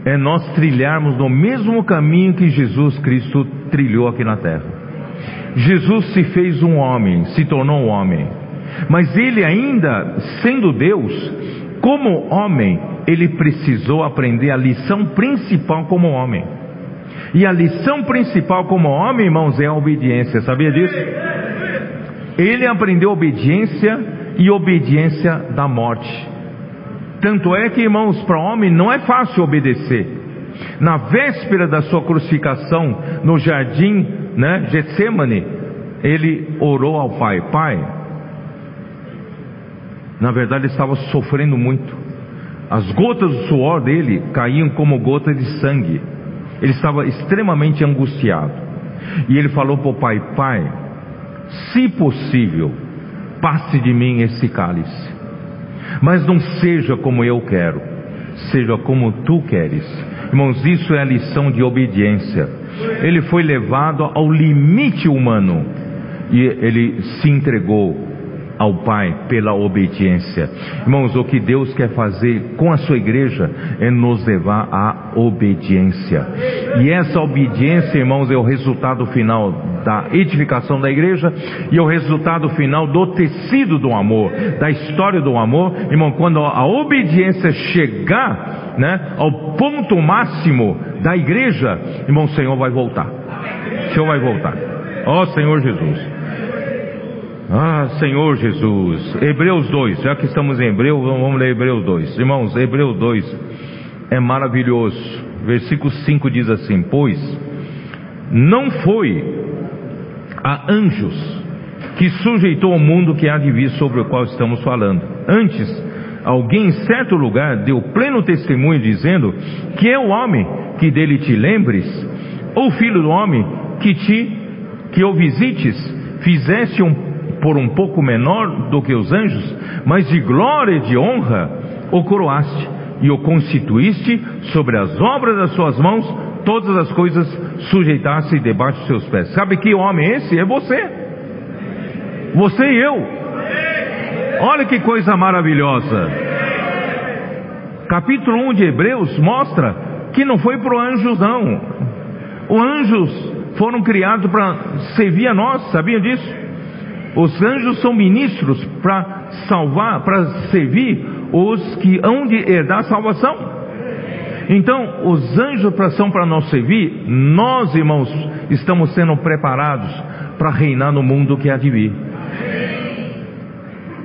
é nós trilharmos no mesmo caminho que Jesus Cristo trilhou aqui na terra. Jesus se fez um homem, se tornou um homem, mas ele ainda sendo Deus, como homem, ele precisou aprender a lição principal como homem. E a lição principal como homem, irmãos, é a obediência. Sabia disso? Ele aprendeu obediência e obediência da morte. Tanto é que, irmãos, para homem não é fácil obedecer. Na véspera da sua crucificação, no jardim, né, Getsemane, ele orou ao Pai: Pai, na verdade ele estava sofrendo muito. As gotas do suor dele caíam como gotas de sangue. Ele estava extremamente angustiado. E ele falou para o pai: Pai, se possível, passe de mim esse cálice. Mas não seja como eu quero, seja como tu queres. Irmãos, isso é a lição de obediência. Ele foi levado ao limite humano e ele se entregou ao Pai pela obediência. Irmãos, o que Deus quer fazer com a sua igreja é nos levar à obediência. E essa obediência, irmãos, é o resultado final da edificação da igreja e é o resultado final do tecido do amor, da história do amor. Irmão, quando a obediência chegar, né, ao ponto máximo da igreja, irmão, o Senhor vai voltar. O Senhor vai voltar. Ó oh, Senhor Jesus. Ah, Senhor Jesus. Hebreus 2, já que estamos em Hebreu, vamos ler Hebreus 2. Irmãos, Hebreus 2 é maravilhoso. Versículo 5 diz assim: Pois não foi a anjos que sujeitou o mundo que há de vir sobre o qual estamos falando. Antes, alguém em certo lugar deu pleno testemunho dizendo que é o homem que dele te lembres, ou filho do homem que te que o visites, fizeste um por um pouco menor do que os anjos, mas de glória e de honra o coroaste e o constituíste sobre as obras das suas mãos, todas as coisas sujeitasse debaixo dos seus pés. Sabe que homem é esse? É você. Você e eu. Olha que coisa maravilhosa. Capítulo 1 de Hebreus mostra que não foi para os anjos, não. Os anjos foram criados para servir a nós, sabiam disso? Os anjos são ministros para salvar, para servir os que hão de herdar salvação. Então, os anjos são para nos servir, nós, irmãos, estamos sendo preparados para reinar no mundo que há de vir.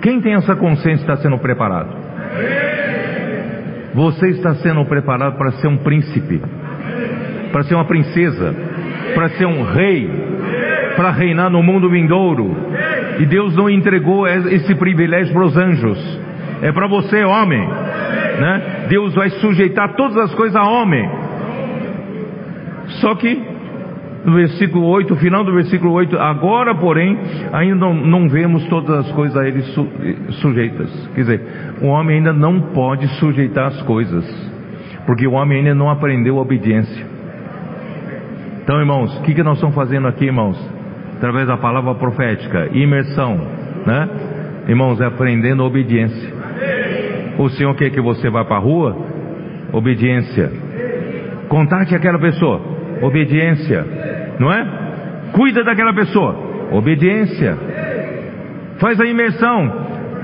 Quem tem essa consciência está sendo preparado? Você está sendo preparado para ser um príncipe, para ser uma princesa, para ser um rei, para reinar no mundo vindouro. E Deus não entregou esse privilégio para os anjos. É para você, homem. Né? Deus vai sujeitar todas as coisas a homem. Só que no versículo 8, final do versículo 8, agora, porém, ainda não, não vemos todas as coisas a ele su, sujeitas. Quer dizer, o homem ainda não pode sujeitar as coisas, porque o homem ainda não aprendeu a obediência. Então, irmãos, o que, que nós estamos fazendo aqui, irmãos? Através da palavra profética, imersão, né? Irmãos, é aprendendo a obediência. O Senhor quer que você vá para a rua? Obediência. Contate aquela pessoa. Obediência. Não é? Cuida daquela pessoa. Obediência. Faz a imersão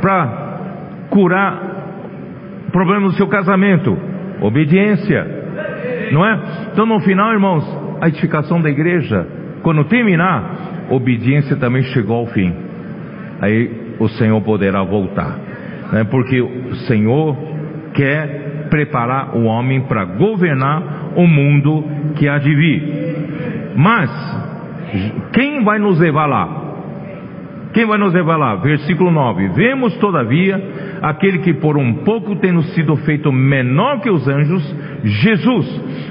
para curar problemas do seu casamento. Obediência. Não é? Então no final, irmãos, a edificação da igreja, quando terminar, obediência também chegou ao fim. Aí o Senhor poderá voltar né? porque o Senhor quer preparar o homem para governar o mundo que há de vir. Mas, quem vai nos levar lá? Quem vai nos levar lá? Versículo 9: Vemos, todavia, aquele que por um pouco tendo sido feito menor que os anjos, Jesus,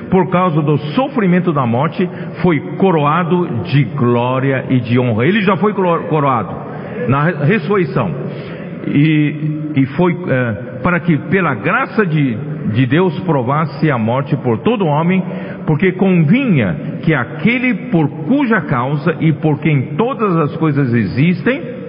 por causa do sofrimento da morte, foi coroado de glória e de honra. Ele já foi coroado na ressurreição e, e foi é, para que pela graça de, de Deus provasse a morte por todo homem, porque convinha que aquele por cuja causa e por quem todas as coisas existem,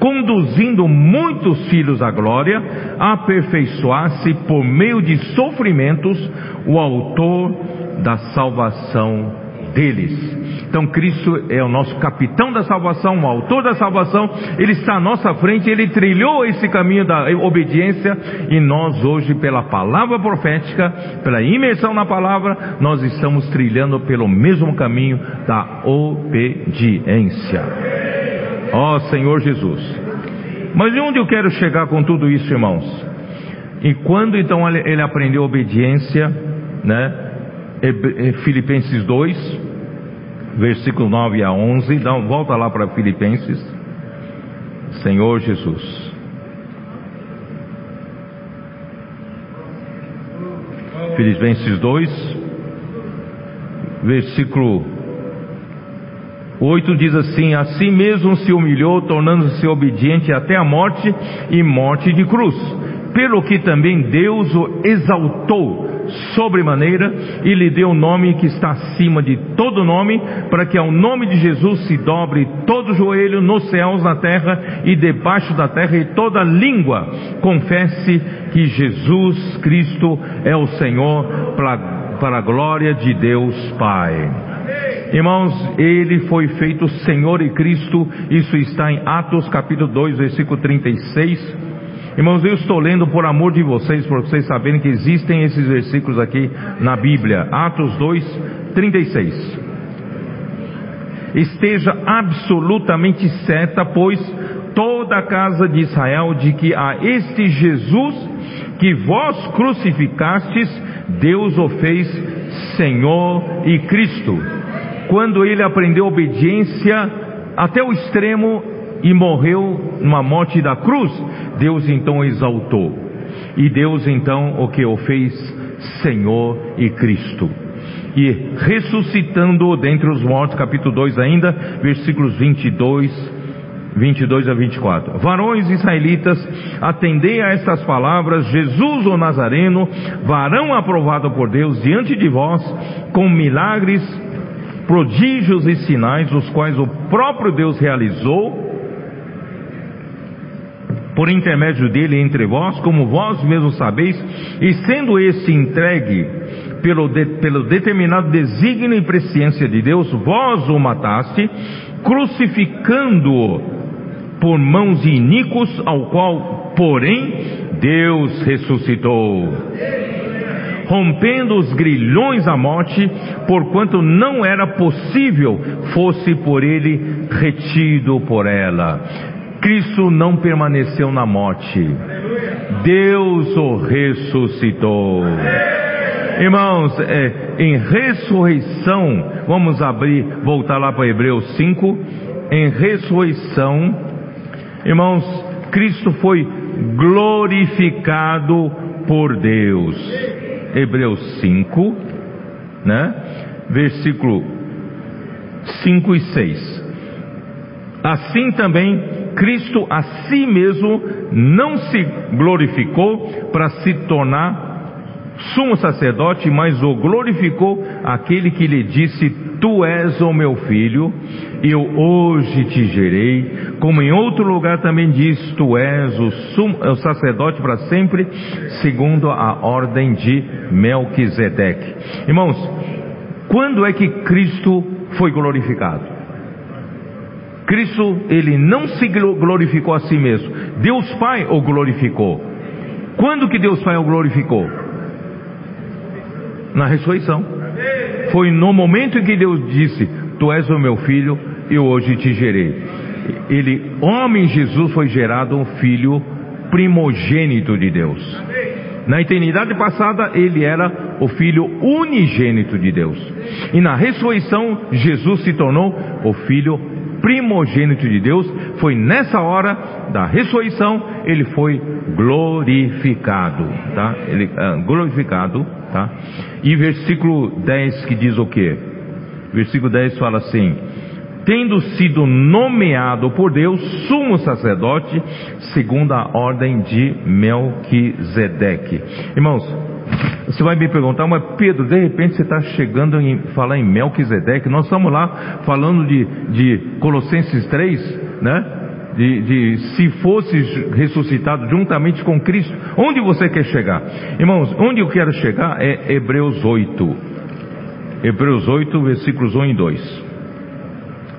conduzindo muitos filhos à glória, aperfeiçoasse por meio de sofrimentos o autor da salvação deles. Então Cristo é o nosso capitão da salvação, o autor da salvação, ele está à nossa frente, ele trilhou esse caminho da obediência e nós hoje pela palavra profética, pela imersão na palavra, nós estamos trilhando pelo mesmo caminho da obediência. Ó oh, Senhor Jesus. Mas de onde eu quero chegar com tudo isso, irmãos? E quando então ele aprendeu obediência, né? Filipenses 2, versículo 9 a 11. Dá, volta lá para Filipenses. Senhor Jesus. Filipenses 2, versículo 8 diz assim: Assim mesmo se humilhou, tornando-se obediente até a morte e morte de cruz, pelo que também Deus o exaltou sobremaneira e lhe deu o nome que está acima de todo nome, para que ao nome de Jesus se dobre todo joelho nos céus, na terra e debaixo da terra, e toda língua confesse que Jesus Cristo é o Senhor, para, para a glória de Deus Pai. Irmãos, ele foi feito Senhor e Cristo, isso está em Atos capítulo 2, versículo 36 Irmãos, eu estou lendo por amor de vocês, para vocês saberem que existem esses versículos aqui na Bíblia. Atos 2, 36. Esteja absolutamente certa, pois, toda a casa de Israel, de que a este Jesus que vós crucificastes, Deus o fez Senhor e Cristo. Quando ele aprendeu obediência até o extremo, e morreu numa morte da cruz, Deus então o exaltou. E Deus então o que o fez Senhor e Cristo. E ressuscitando-o dentre os mortos, capítulo 2 ainda, versículos 22 22 a 24. Varões israelitas, atendei a estas palavras: Jesus o Nazareno, varão aprovado por Deus diante de vós, com milagres, prodígios e sinais, os quais o próprio Deus realizou por intermédio dele entre vós, como vós mesmos sabeis, e sendo esse entregue pelo, de, pelo determinado desígnio e presciência de Deus, vós o mataste, crucificando-o por mãos iníquos, ao qual, porém, Deus ressuscitou rompendo os grilhões da morte, porquanto não era possível fosse por ele retido por ela. Cristo não permaneceu na morte. Deus o ressuscitou. Irmãos, é, em ressurreição, vamos abrir, voltar lá para Hebreus 5. Em ressurreição, irmãos, Cristo foi glorificado por Deus. Hebreus 5, né? Versículo 5 e 6. Assim também Cristo a si mesmo não se glorificou para se tornar sumo sacerdote, mas o glorificou aquele que lhe disse: Tu és o meu filho, eu hoje te gerei. Como em outro lugar também diz: Tu és o, o sacerdote para sempre, segundo a ordem de Melquisedeque. Irmãos, quando é que Cristo foi glorificado? Cristo, ele não se glorificou a si mesmo. Deus Pai o glorificou. Quando que Deus Pai o glorificou? Na ressurreição. Foi no momento em que Deus disse: Tu és o meu filho, eu hoje te gerei. Ele, homem Jesus, foi gerado um filho primogênito de Deus. Na eternidade passada, ele era o filho unigênito de Deus. E na ressurreição, Jesus se tornou o filho primogênito de Deus, foi nessa hora da ressurreição, ele foi glorificado, tá? Ele, uh, glorificado, tá? E versículo 10 que diz o quê? Versículo 10 fala assim: tendo sido nomeado por Deus sumo sacerdote, segundo a ordem de Melquisedeque. Irmãos, você vai me perguntar, mas Pedro, de repente você está chegando em falar em Melquisedeque, nós estamos lá falando de, de Colossenses 3, né? De, de, se fosse ressuscitado juntamente com Cristo, onde você quer chegar? Irmãos, onde eu quero chegar é Hebreus 8. Hebreus 8, versículos 1 e 2.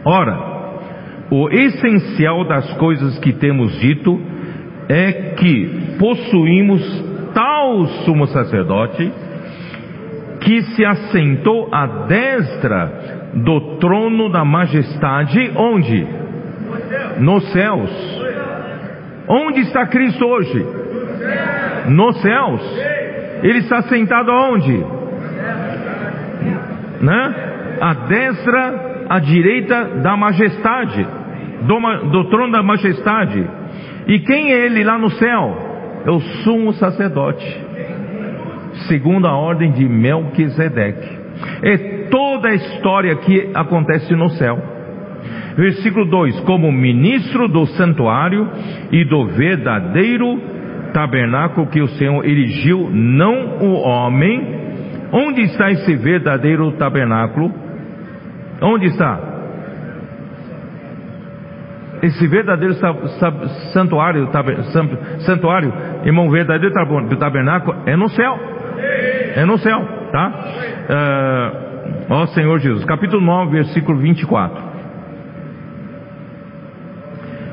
Ora, o essencial das coisas que temos dito é que possuímos tal sumo sacerdote que se assentou à destra do trono da majestade, onde? Nos céus. Onde está Cristo hoje? Nos céus. Ele está sentado aonde? Né? À destra, à direita da majestade, do, do trono da majestade. E quem é ele lá no céu? É o sumo sacerdote, segundo a ordem de Melquisedeque. É toda a história que acontece no céu. Versículo 2: Como ministro do santuário e do verdadeiro tabernáculo que o Senhor erigiu, não o homem. Onde está esse verdadeiro tabernáculo? Onde está? Esse verdadeiro santuário, santuário, irmão, verdadeiro tabernáculo é no céu. É no céu, tá? Uh, ó Senhor Jesus, capítulo 9, versículo 24.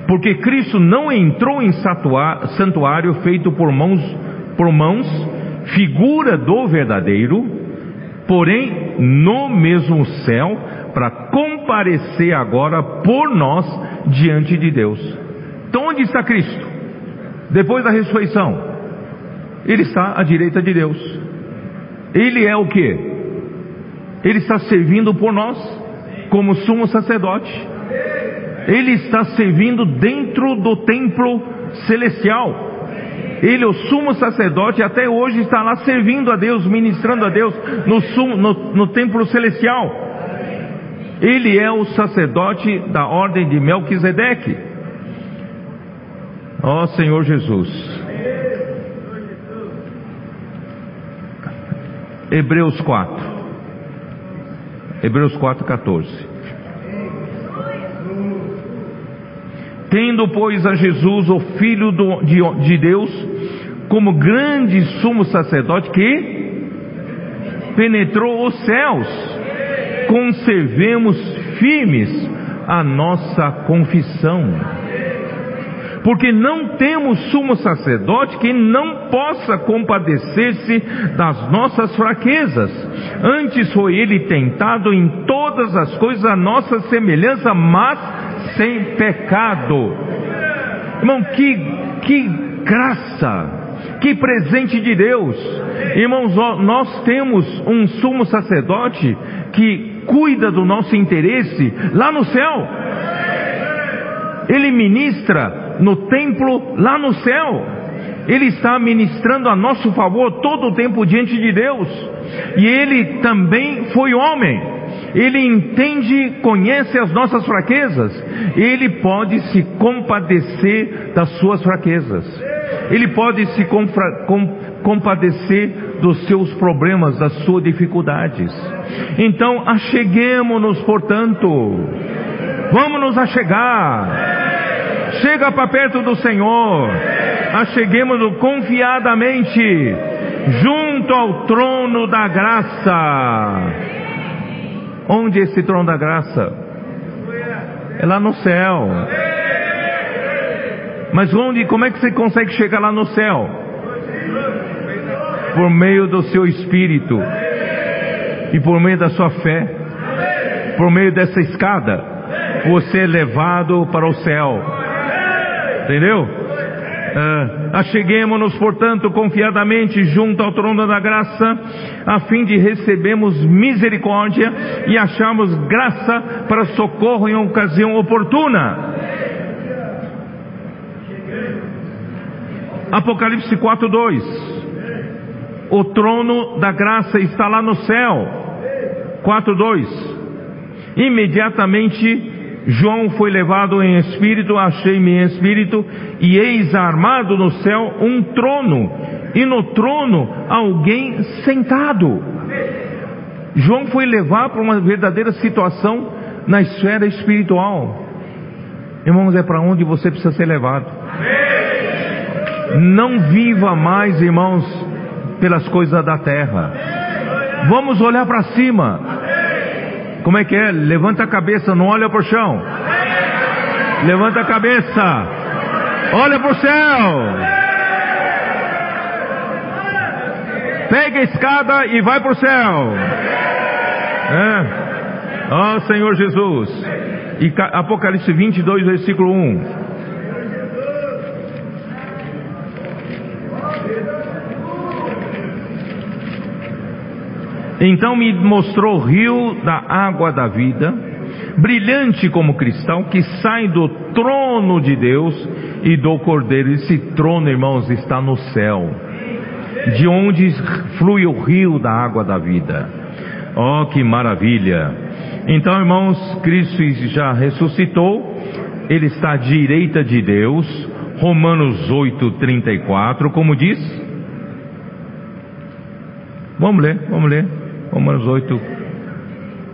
Porque Cristo não entrou em santuário feito por mãos, por mãos, figura do verdadeiro, porém no mesmo céu, para comparecer agora por nós diante de Deus. Então onde está Cristo? Depois da ressurreição, Ele está à direita de Deus. Ele é o que? Ele está servindo por nós, como sumo sacerdote. Ele está servindo dentro do templo celestial. Ele, o sumo sacerdote, até hoje está lá servindo a Deus, ministrando a Deus no, sumo, no, no templo celestial. Ele é o sacerdote da ordem de Melquisedeque. Ó oh, Senhor Jesus. Hebreus 4. Hebreus 4, 14. Tendo, pois, a Jesus, o Filho do, de, de Deus, como grande sumo sacerdote que penetrou os céus conservemos firmes a nossa confissão. porque não temos sumo sacerdote que não possa compadecer-se das nossas fraquezas. Antes foi ele tentado em todas as coisas a nossa semelhança, mas sem pecado. Irmão, que, que graça, que presente de Deus. Irmãos, nós temos um sumo sacerdote que cuida do nosso interesse lá no céu. Ele ministra no templo lá no céu. Ele está ministrando a nosso favor todo o tempo diante de Deus. E ele também foi homem. Ele entende, conhece as nossas fraquezas. Ele pode se compadecer das suas fraquezas. Ele pode se com, compadecer dos seus problemas, das suas dificuldades. Então, acheguemos-nos, portanto. Vamos nos achegar Chega para perto do Senhor. Acheguemos-nos confiadamente junto ao trono da graça. Onde é esse trono da graça? É lá no céu. Mas onde, como é que você consegue chegar lá no céu? Por meio do seu espírito e por meio da sua fé, por meio dessa escada, você é levado para o céu. Entendeu? Ah, Acheguemos-nos, portanto, confiadamente junto ao trono da graça, a fim de recebermos misericórdia e acharmos graça para socorro em ocasião oportuna. Apocalipse 4:2. O trono da graça está lá no céu. 4:2. Imediatamente João foi levado em espírito, achei-me em espírito, e eis armado no céu um trono, e no trono alguém sentado. João foi levado para uma verdadeira situação na esfera espiritual. Irmãos, é para onde você precisa ser levado. Não viva mais, irmãos, pelas coisas da terra. Vamos olhar para cima. Como é que é? Levanta a cabeça, não olha para o chão. Levanta a cabeça. Olha para o céu. Pega a escada e vai para o céu. É. Ó oh, Senhor Jesus. E Apocalipse 22, versículo 1. Então me mostrou o rio da água da vida, brilhante como cristal, que sai do trono de Deus e do Cordeiro. Esse trono, irmãos, está no céu, de onde flui o rio da água da vida. Oh, que maravilha! Então, irmãos, Cristo já ressuscitou, Ele está à direita de Deus, Romanos 8, 34, como diz? Vamos ler, vamos ler. Romanos 8,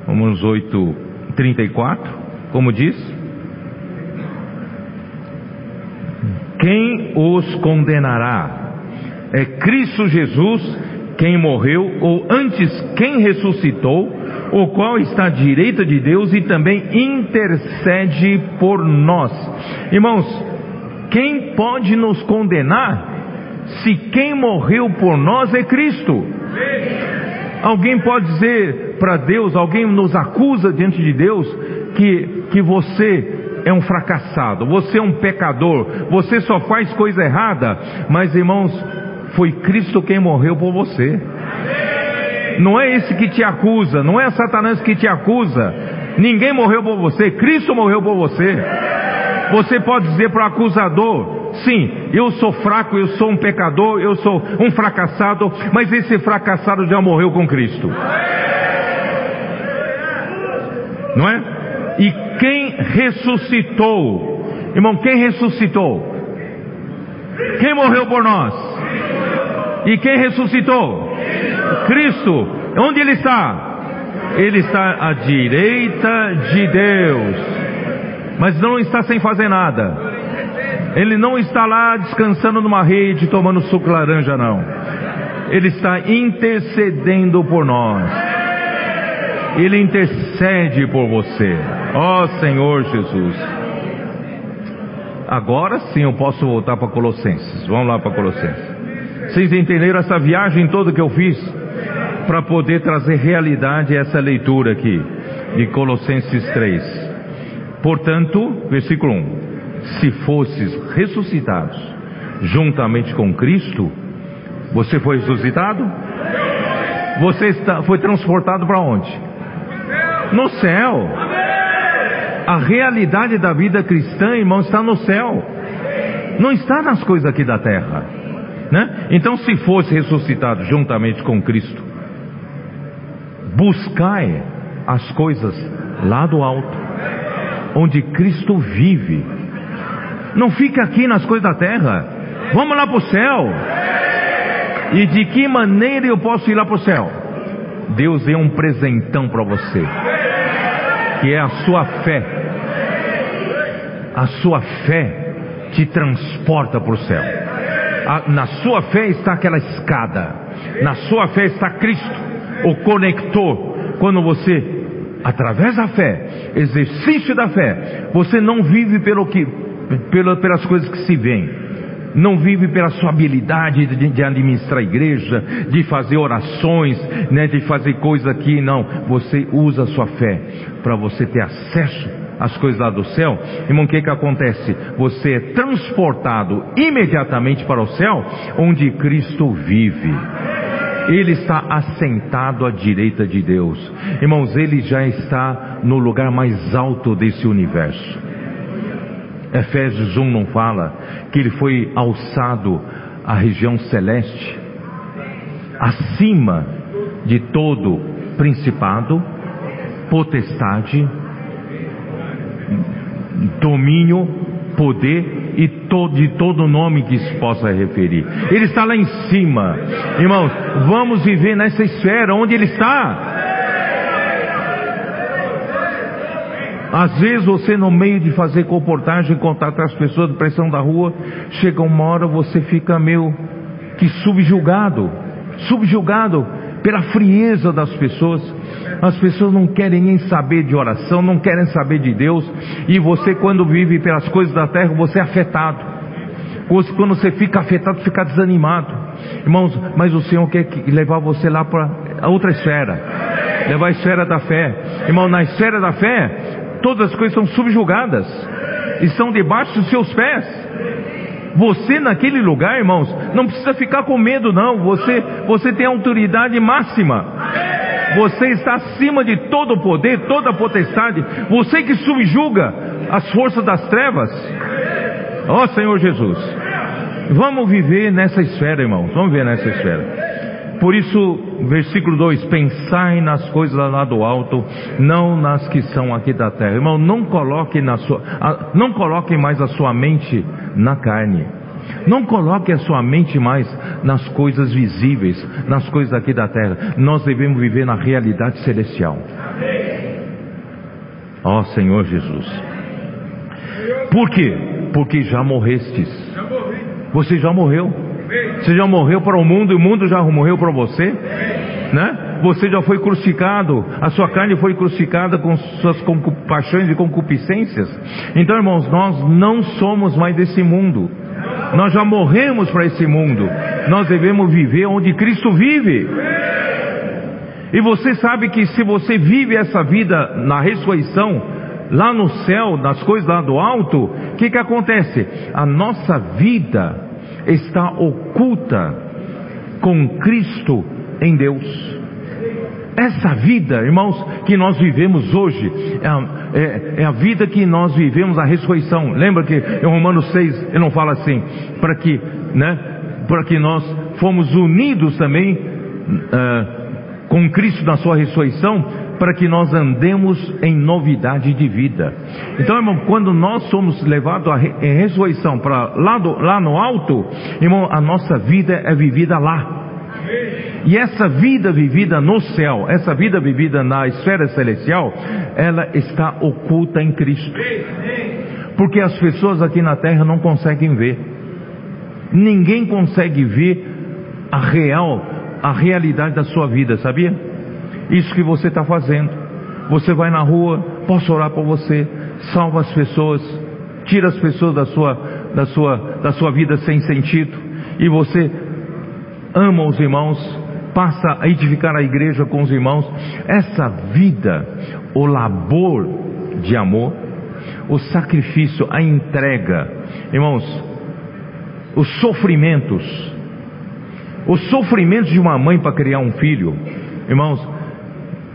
Romanos 8, 34, como diz? Quem os condenará? É Cristo Jesus quem morreu, ou antes quem ressuscitou, o qual está à direita de Deus e também intercede por nós. Irmãos, quem pode nos condenar se quem morreu por nós é Cristo? Alguém pode dizer para Deus, alguém nos acusa diante de Deus que, que você é um fracassado, você é um pecador, você só faz coisa errada, mas irmãos, foi Cristo quem morreu por você. Não é esse que te acusa, não é Satanás que te acusa. Ninguém morreu por você, Cristo morreu por você. Você pode dizer para o acusador: Sim, eu sou fraco, eu sou um pecador, eu sou um fracassado, mas esse fracassado já morreu com Cristo. Não é? E quem ressuscitou? Irmão, quem ressuscitou? Quem morreu por nós? E quem ressuscitou? Cristo. Onde ele está? Ele está à direita de Deus. Mas não está sem fazer nada. Ele não está lá descansando numa rede tomando suco laranja, não. Ele está intercedendo por nós. Ele intercede por você. Ó oh, Senhor Jesus. agora sim eu posso voltar para Colossenses. Vamos lá para Colossenses. Vocês entenderam essa viagem toda que eu fiz para poder trazer realidade a essa leitura aqui de Colossenses 3. Portanto, versículo 1: Se fosses ressuscitados juntamente com Cristo, você foi ressuscitado? Você está, foi transportado para onde? No céu. A realidade da vida cristã, irmão, está no céu. Não está nas coisas aqui da terra. Né? Então, se fosse ressuscitado juntamente com Cristo, buscai as coisas lá do alto, onde Cristo vive. Não fica aqui nas coisas da terra. Vamos lá para o céu. E de que maneira eu posso ir lá para o céu? Deus deu um presentão para você, que é a sua fé. A sua fé te transporta para o céu. na sua fé está aquela escada. Na sua fé está Cristo, o conector. Quando você, através da fé, exercício da fé, você não vive pelo que, pelas coisas que se veem não vive pela sua habilidade de, de administrar a igreja, de fazer orações, né, de fazer coisas aqui, não. Você usa a sua fé para você ter acesso às coisas lá do céu. Irmão, o que que acontece? Você é transportado imediatamente para o céu, onde Cristo vive. Ele está assentado à direita de Deus. Irmãos, ele já está no lugar mais alto desse universo. Efésios 1 não fala que ele foi alçado à região celeste, acima de todo principado, potestade, domínio, poder e todo, de todo nome que se possa referir. Ele está lá em cima. Irmãos, vamos viver nessa esfera onde ele está. Às vezes você no meio de fazer comportagem, contato com as pessoas de pressão da rua, chega uma hora você fica meio que subjugado, subjugado pela frieza das pessoas. As pessoas não querem nem saber de oração, não querem saber de Deus, e você quando vive pelas coisas da terra, você é afetado. Quando você fica afetado, fica desanimado. Irmãos, mas o Senhor quer levar você lá para outra esfera. Levar a esfera da fé. Irmão, na esfera da fé, todas as coisas são subjugadas, estão debaixo dos seus pés. Você naquele lugar, irmãos, não precisa ficar com medo, não. Você, você tem autoridade máxima. Você está acima de todo o poder, toda a potestade. Você que subjuga as forças das trevas. Ó oh, Senhor Jesus. Vamos viver nessa esfera, irmãos. Vamos ver nessa esfera. Por isso, versículo 2: Pensai nas coisas lá do alto, não nas que são aqui da terra. Irmão, não coloque, na sua, não coloque mais a sua mente na carne. Não coloque a sua mente mais nas coisas visíveis, nas coisas aqui da terra. Nós devemos viver na realidade celestial. Ó oh, Senhor Jesus. Por quê? Porque já morrestes. Você já morreu. Você já morreu para o mundo e o mundo já morreu para você? Né? Você já foi crucificado, a sua carne foi crucificada com suas paixões e concupiscências. Então, irmãos, nós não somos mais desse mundo. Nós já morremos para esse mundo. Nós devemos viver onde Cristo vive. E você sabe que se você vive essa vida na ressurreição, lá no céu, nas coisas lá do alto, o que, que acontece? A nossa vida está oculta com Cristo em Deus. Essa vida, irmãos, que nós vivemos hoje, é a, é, é a, vida que nós vivemos a ressurreição. Lembra que em Romanos 6 ele não fala assim, para que, né, para que nós fomos unidos também uh, com Cristo na sua ressurreição, para que nós andemos em novidade de vida. Então, irmão, quando nós somos levados em ressurreição para lá, lá no alto, irmão, a nossa vida é vivida lá. E essa vida vivida no céu, essa vida vivida na esfera celestial, ela está oculta em Cristo. Porque as pessoas aqui na terra não conseguem ver. Ninguém consegue ver a real, a realidade da sua vida, sabia? Isso que você está fazendo. Você vai na rua, posso orar por você, salva as pessoas. tira as pessoas da sua, da sua, da sua vida sem sentido, e você ama os irmãos, passa a edificar a igreja com os irmãos. Essa vida, o labor de amor, o sacrifício, a entrega, irmãos, os sofrimentos, os sofrimentos de uma mãe para criar um filho, irmãos,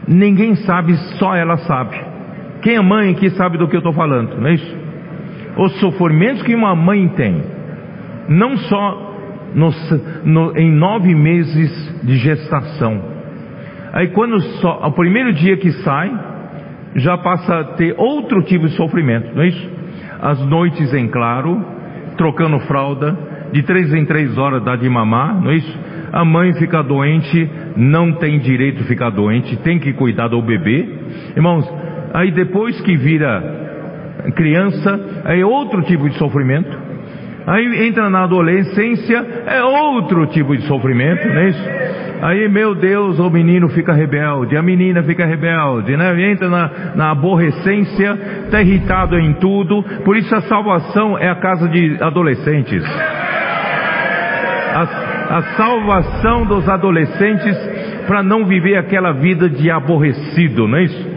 ninguém sabe, só ela sabe. Quem é mãe aqui sabe do que eu estou falando, não é isso? Os sofrimentos que uma mãe tem, não só no, no, em nove meses de gestação. Aí quando só, o primeiro dia que sai, já passa a ter outro tipo de sofrimento, não é isso? As noites em claro, trocando fralda, de três em três horas dá de mamar, não é isso? A mãe fica doente, não tem direito de ficar doente, tem que cuidar do bebê. Irmãos, aí depois que vira criança, é outro tipo de sofrimento. Aí entra na adolescência, é outro tipo de sofrimento, não é isso? Aí, meu Deus, o menino fica rebelde, a menina fica rebelde, né? Entra na, na aborrecência, está irritado em tudo. Por isso a salvação é a casa de adolescentes. A, a salvação dos adolescentes para não viver aquela vida de aborrecido, não é isso?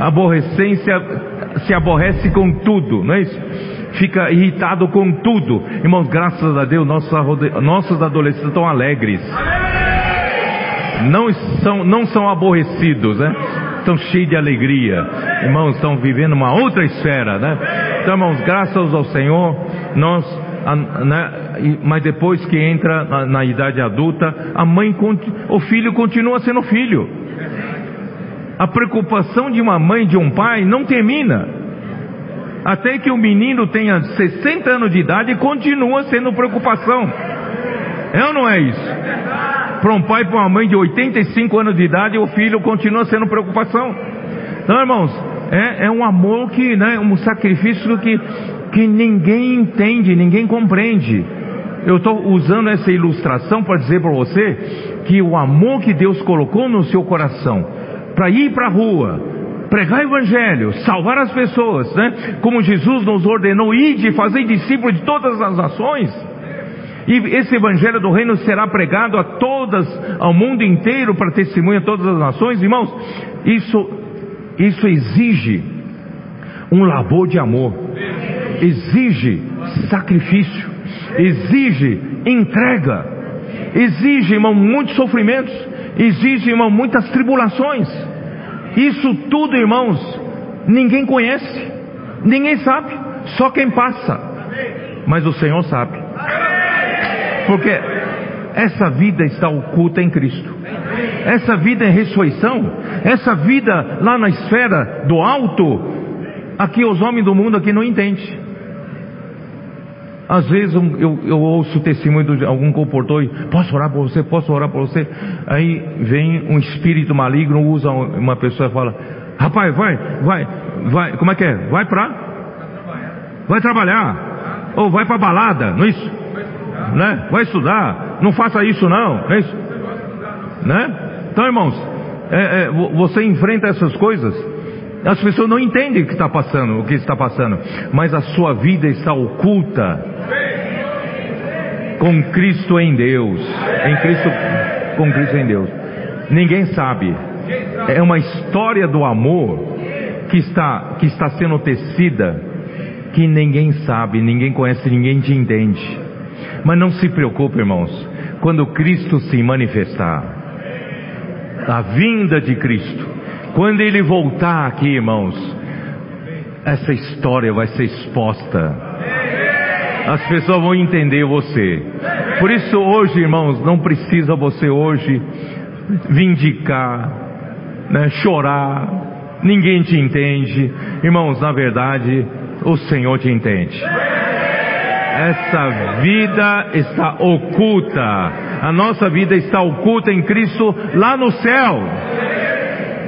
Aborrecência se aborrece com tudo, não é isso? Fica irritado com tudo. Irmãos, graças a Deus, nossos, nossos adolescentes estão alegres não são, não são aborrecidos, né? Estão cheios de alegria. Irmãos, estão vivendo uma outra esfera, né? Então, irmãos, graças ao Senhor, nós, né, mas depois que entra na, na idade adulta, a mãe, o filho continua sendo filho. A preocupação de uma mãe, de um pai, não termina. Até que o menino tenha 60 anos de idade, continua sendo preocupação. É ou não é isso? para um pai para uma mãe de 85 anos de idade, o filho continua sendo preocupação. Então, irmãos, é, é um amor que, né, um sacrifício que, que ninguém entende, ninguém compreende. Eu estou usando essa ilustração para dizer para você que o amor que Deus colocou no seu coração para ir para a rua, pregar o evangelho, salvar as pessoas, né? Como Jesus nos ordenou, ir de fazer discípulos de todas as nações. E esse evangelho do reino será pregado a todas, ao mundo inteiro para testemunha a todas as nações, irmãos. Isso, isso exige um labor de amor, exige sacrifício, exige entrega, exige, irmão, muitos sofrimentos, exige, irmão, muitas tribulações. Isso tudo, irmãos, ninguém conhece, ninguém sabe, só quem passa. Mas o Senhor sabe. Porque essa vida está oculta em Cristo. Essa vida é ressurreição. Essa vida lá na esfera do alto, aqui os homens do mundo aqui não entendem. Às vezes eu, eu ouço o testemunho de algum comportor, posso orar por você, posso orar por você. Aí vem um espírito maligno, usa uma pessoa e fala, rapaz, vai, vai, vai, como é que é? Vai pra? Vai trabalhar. Ou vai pra balada, não é isso? né? Vai estudar, não faça isso não, não é isso? Né? Então, irmãos, é, é, você enfrenta essas coisas, as pessoas não entendem o que está passando, o que está passando, mas a sua vida está oculta com Cristo em Deus, em Cristo, com Cristo em Deus. Ninguém sabe. É uma história do amor que está que está sendo tecida que ninguém sabe, ninguém conhece, ninguém te entende. Mas não se preocupe, irmãos, quando Cristo se manifestar, a vinda de Cristo, quando Ele voltar aqui, irmãos, essa história vai ser exposta. As pessoas vão entender você. Por isso hoje, irmãos, não precisa você hoje vindicar, né, chorar. Ninguém te entende. Irmãos, na verdade, o Senhor te entende. Essa vida está oculta. A nossa vida está oculta em Cristo lá no céu.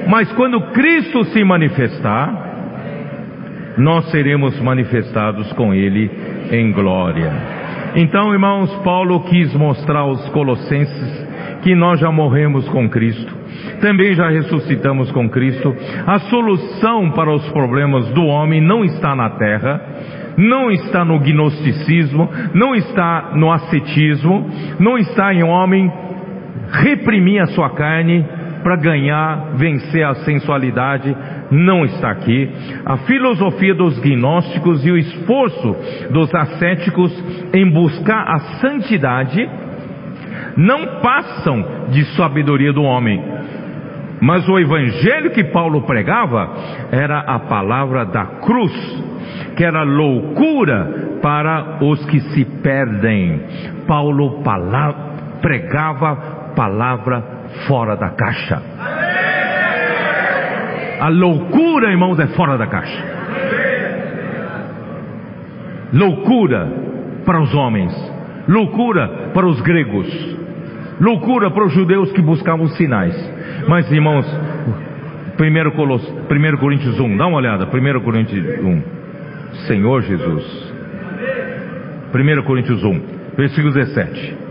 Mas quando Cristo se manifestar, nós seremos manifestados com Ele em glória. Então, irmãos, Paulo quis mostrar aos Colossenses que nós já morremos com Cristo, também já ressuscitamos com Cristo. A solução para os problemas do homem não está na terra, não está no gnosticismo, não está no ascetismo, não está em homem reprimir a sua carne para ganhar, vencer a sensualidade, não está aqui. A filosofia dos gnósticos e o esforço dos ascéticos em buscar a santidade não passam de sabedoria do homem. Mas o evangelho que Paulo pregava era a palavra da cruz, que era loucura para os que se perdem. Paulo pregava palavra fora da caixa. A loucura, irmãos, é fora da caixa. Loucura para os homens, loucura para os gregos, loucura para os judeus que buscavam sinais. Mas, irmãos, 1, Colos, 1 Coríntios 1, dá uma olhada, 1 Coríntios 1. Senhor Jesus. 1 Coríntios 1, versículo 17.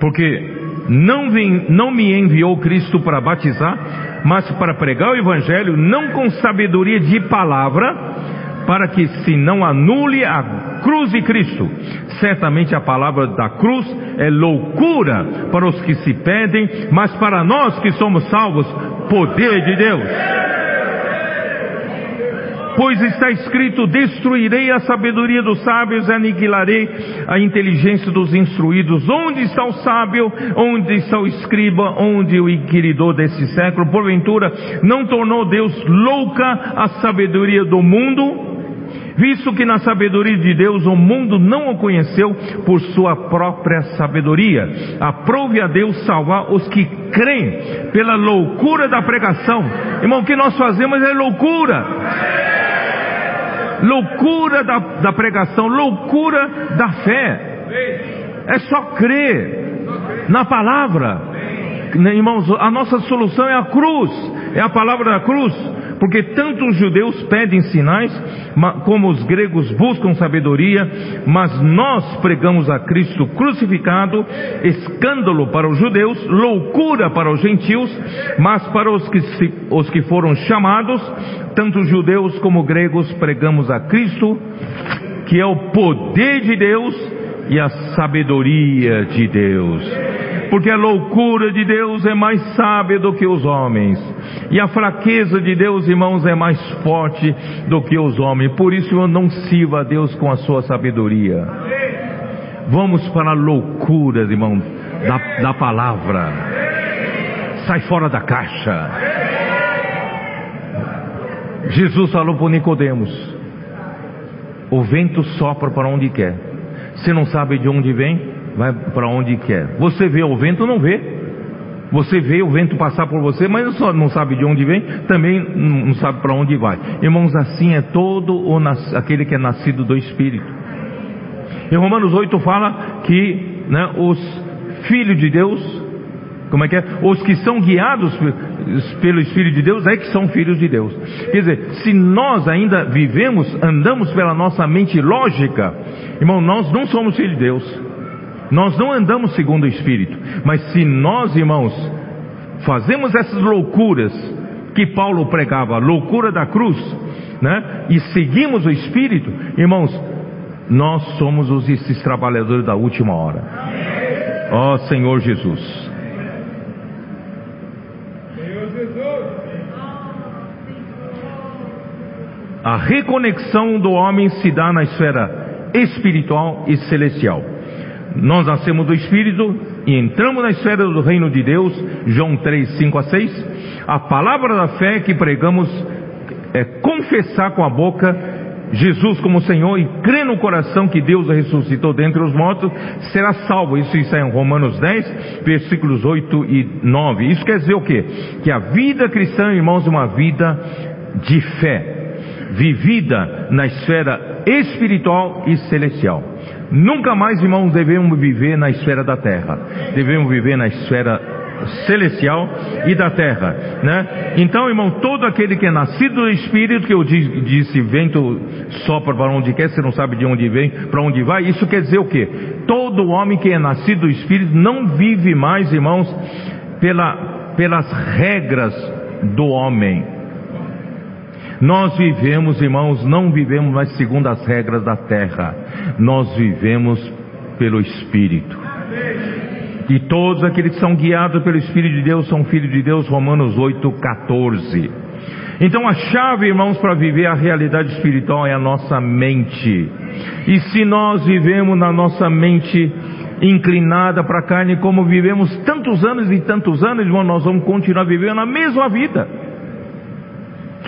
Porque não, vim, não me enviou Cristo para batizar, mas para pregar o Evangelho, não com sabedoria de palavra, para que se não anule a cruz de Cristo. Certamente a palavra da cruz é loucura para os que se pedem, mas para nós que somos salvos, poder de Deus. Pois está escrito: Destruirei a sabedoria dos sábios e aniquilarei a inteligência dos instruídos. Onde está o sábio? Onde está o escriba? Onde o inquiridor desse século? Porventura, não tornou Deus louca a sabedoria do mundo? Visto que na sabedoria de Deus o mundo não o conheceu por sua própria sabedoria. Aprove a Deus salvar os que creem pela loucura da pregação. Irmão, o que nós fazemos é loucura loucura da, da pregação, loucura da fé. É só crer na palavra. Irmãos, a nossa solução é a cruz, é a palavra da cruz, porque tanto os judeus pedem sinais, como os gregos buscam sabedoria, mas nós pregamos a Cristo crucificado, escândalo para os judeus, loucura para os gentios, mas para os que, se, os que foram chamados, tanto judeus como gregos, pregamos a Cristo, que é o poder de Deus e a sabedoria de Deus. Porque a loucura de Deus é mais sábia do que os homens, e a fraqueza de Deus, irmãos, é mais forte do que os homens. Por isso eu não sirva a Deus com a sua sabedoria. Vamos para a loucura, irmão, da, da palavra. Sai fora da caixa. Jesus falou para Nicodemos: o vento sopra para onde quer. Você não sabe de onde vem, vai para onde quer. Você vê o vento, não vê. Você vê o vento passar por você, mas só não sabe de onde vem, também não sabe para onde vai. Irmãos, assim é todo o, aquele que é nascido do Espírito. Em Romanos 8 fala que né, os filhos de Deus como é que é? Os que são guiados pelo Espírito de Deus é que são filhos de Deus. Quer dizer, se nós ainda vivemos, andamos pela nossa mente lógica, irmão, nós não somos filhos de Deus. Nós não andamos segundo o Espírito. Mas se nós, irmãos, fazemos essas loucuras que Paulo pregava, loucura da cruz, né? E seguimos o Espírito, irmãos, nós somos os esses trabalhadores da última hora. Ó oh, Senhor Jesus. A reconexão do homem se dá na esfera espiritual e celestial. Nós nascemos do Espírito e entramos na esfera do reino de Deus, João 3, 5 a 6. A palavra da fé que pregamos é confessar com a boca Jesus como Senhor e crer no coração que Deus ressuscitou dentre os mortos, será salvo. Isso está em Romanos 10, versículos 8 e 9. Isso quer dizer o quê? Que a vida cristã, irmãos, é uma vida de fé vivida na esfera espiritual e celestial. Nunca mais, irmãos, devemos viver na esfera da terra. Devemos viver na esfera celestial e da terra, né? Então, irmão, todo aquele que é nascido do Espírito, que eu disse, vento sopra para onde quer, você não sabe de onde vem, para onde vai, isso quer dizer o quê? Todo homem que é nascido do Espírito não vive mais, irmãos, pela, pelas regras do homem, Nós vivemos, irmãos, não vivemos mais segundo as regras da terra, nós vivemos pelo Espírito. E todos aqueles que são guiados pelo Espírito de Deus são filhos de Deus, Romanos 8, 14. Então a chave, irmãos, para viver a realidade espiritual é a nossa mente. E se nós vivemos na nossa mente inclinada para a carne, como vivemos tantos anos e tantos anos, irmão, nós vamos continuar vivendo a mesma vida.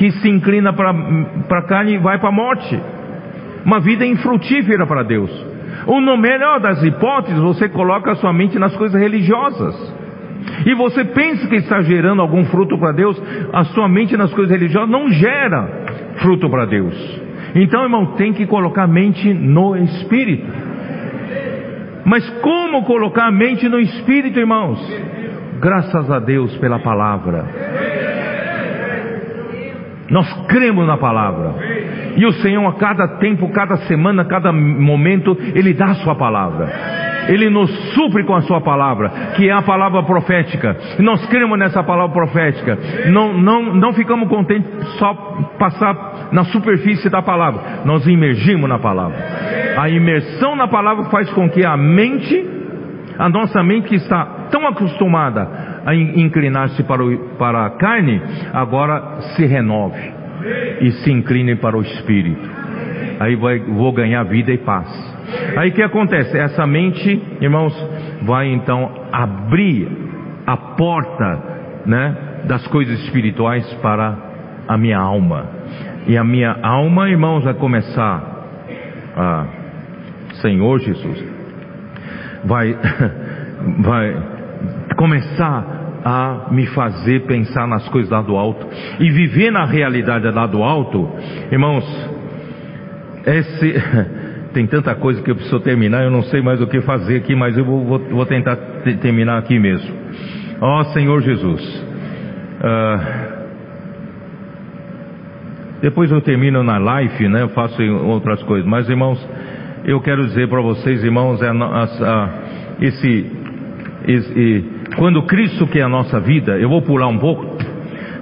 Que se inclina para a carne vai para a morte. Uma vida infrutífera para Deus. Ou no melhor das hipóteses, você coloca a sua mente nas coisas religiosas. E você pensa que está gerando algum fruto para Deus, a sua mente nas coisas religiosas não gera fruto para Deus. Então, irmão, tem que colocar a mente no Espírito. Mas como colocar a mente no Espírito, irmãos? Graças a Deus pela palavra. Nós cremos na palavra. E o Senhor, a cada tempo, cada semana, cada momento, Ele dá a sua palavra. Ele nos supre com a sua palavra, que é a palavra profética. Nós cremos nessa palavra profética. Não, não, não ficamos contentes só passar na superfície da palavra. Nós imergimos na palavra. A imersão na palavra faz com que a mente, a nossa mente que está tão acostumada a inclinar-se para, para a carne, agora se renove e se incline para o espírito. Aí vai, vou ganhar vida e paz. Aí o que acontece? Essa mente, irmãos, vai então abrir a porta, né, das coisas espirituais para a minha alma. E a minha alma, irmãos, vai começar a Senhor Jesus vai vai começar a me fazer pensar nas coisas lá do alto e viver na realidade lá do alto, irmãos. Esse tem tanta coisa que eu preciso terminar, eu não sei mais o que fazer aqui, mas eu vou, vou, vou tentar terminar aqui mesmo. Ó oh, Senhor Jesus, uh, depois eu termino na live, né? Eu faço outras coisas, mas irmãos, eu quero dizer para vocês, irmãos, é esse, esse, quando Cristo que é a nossa vida, eu vou pular um pouco.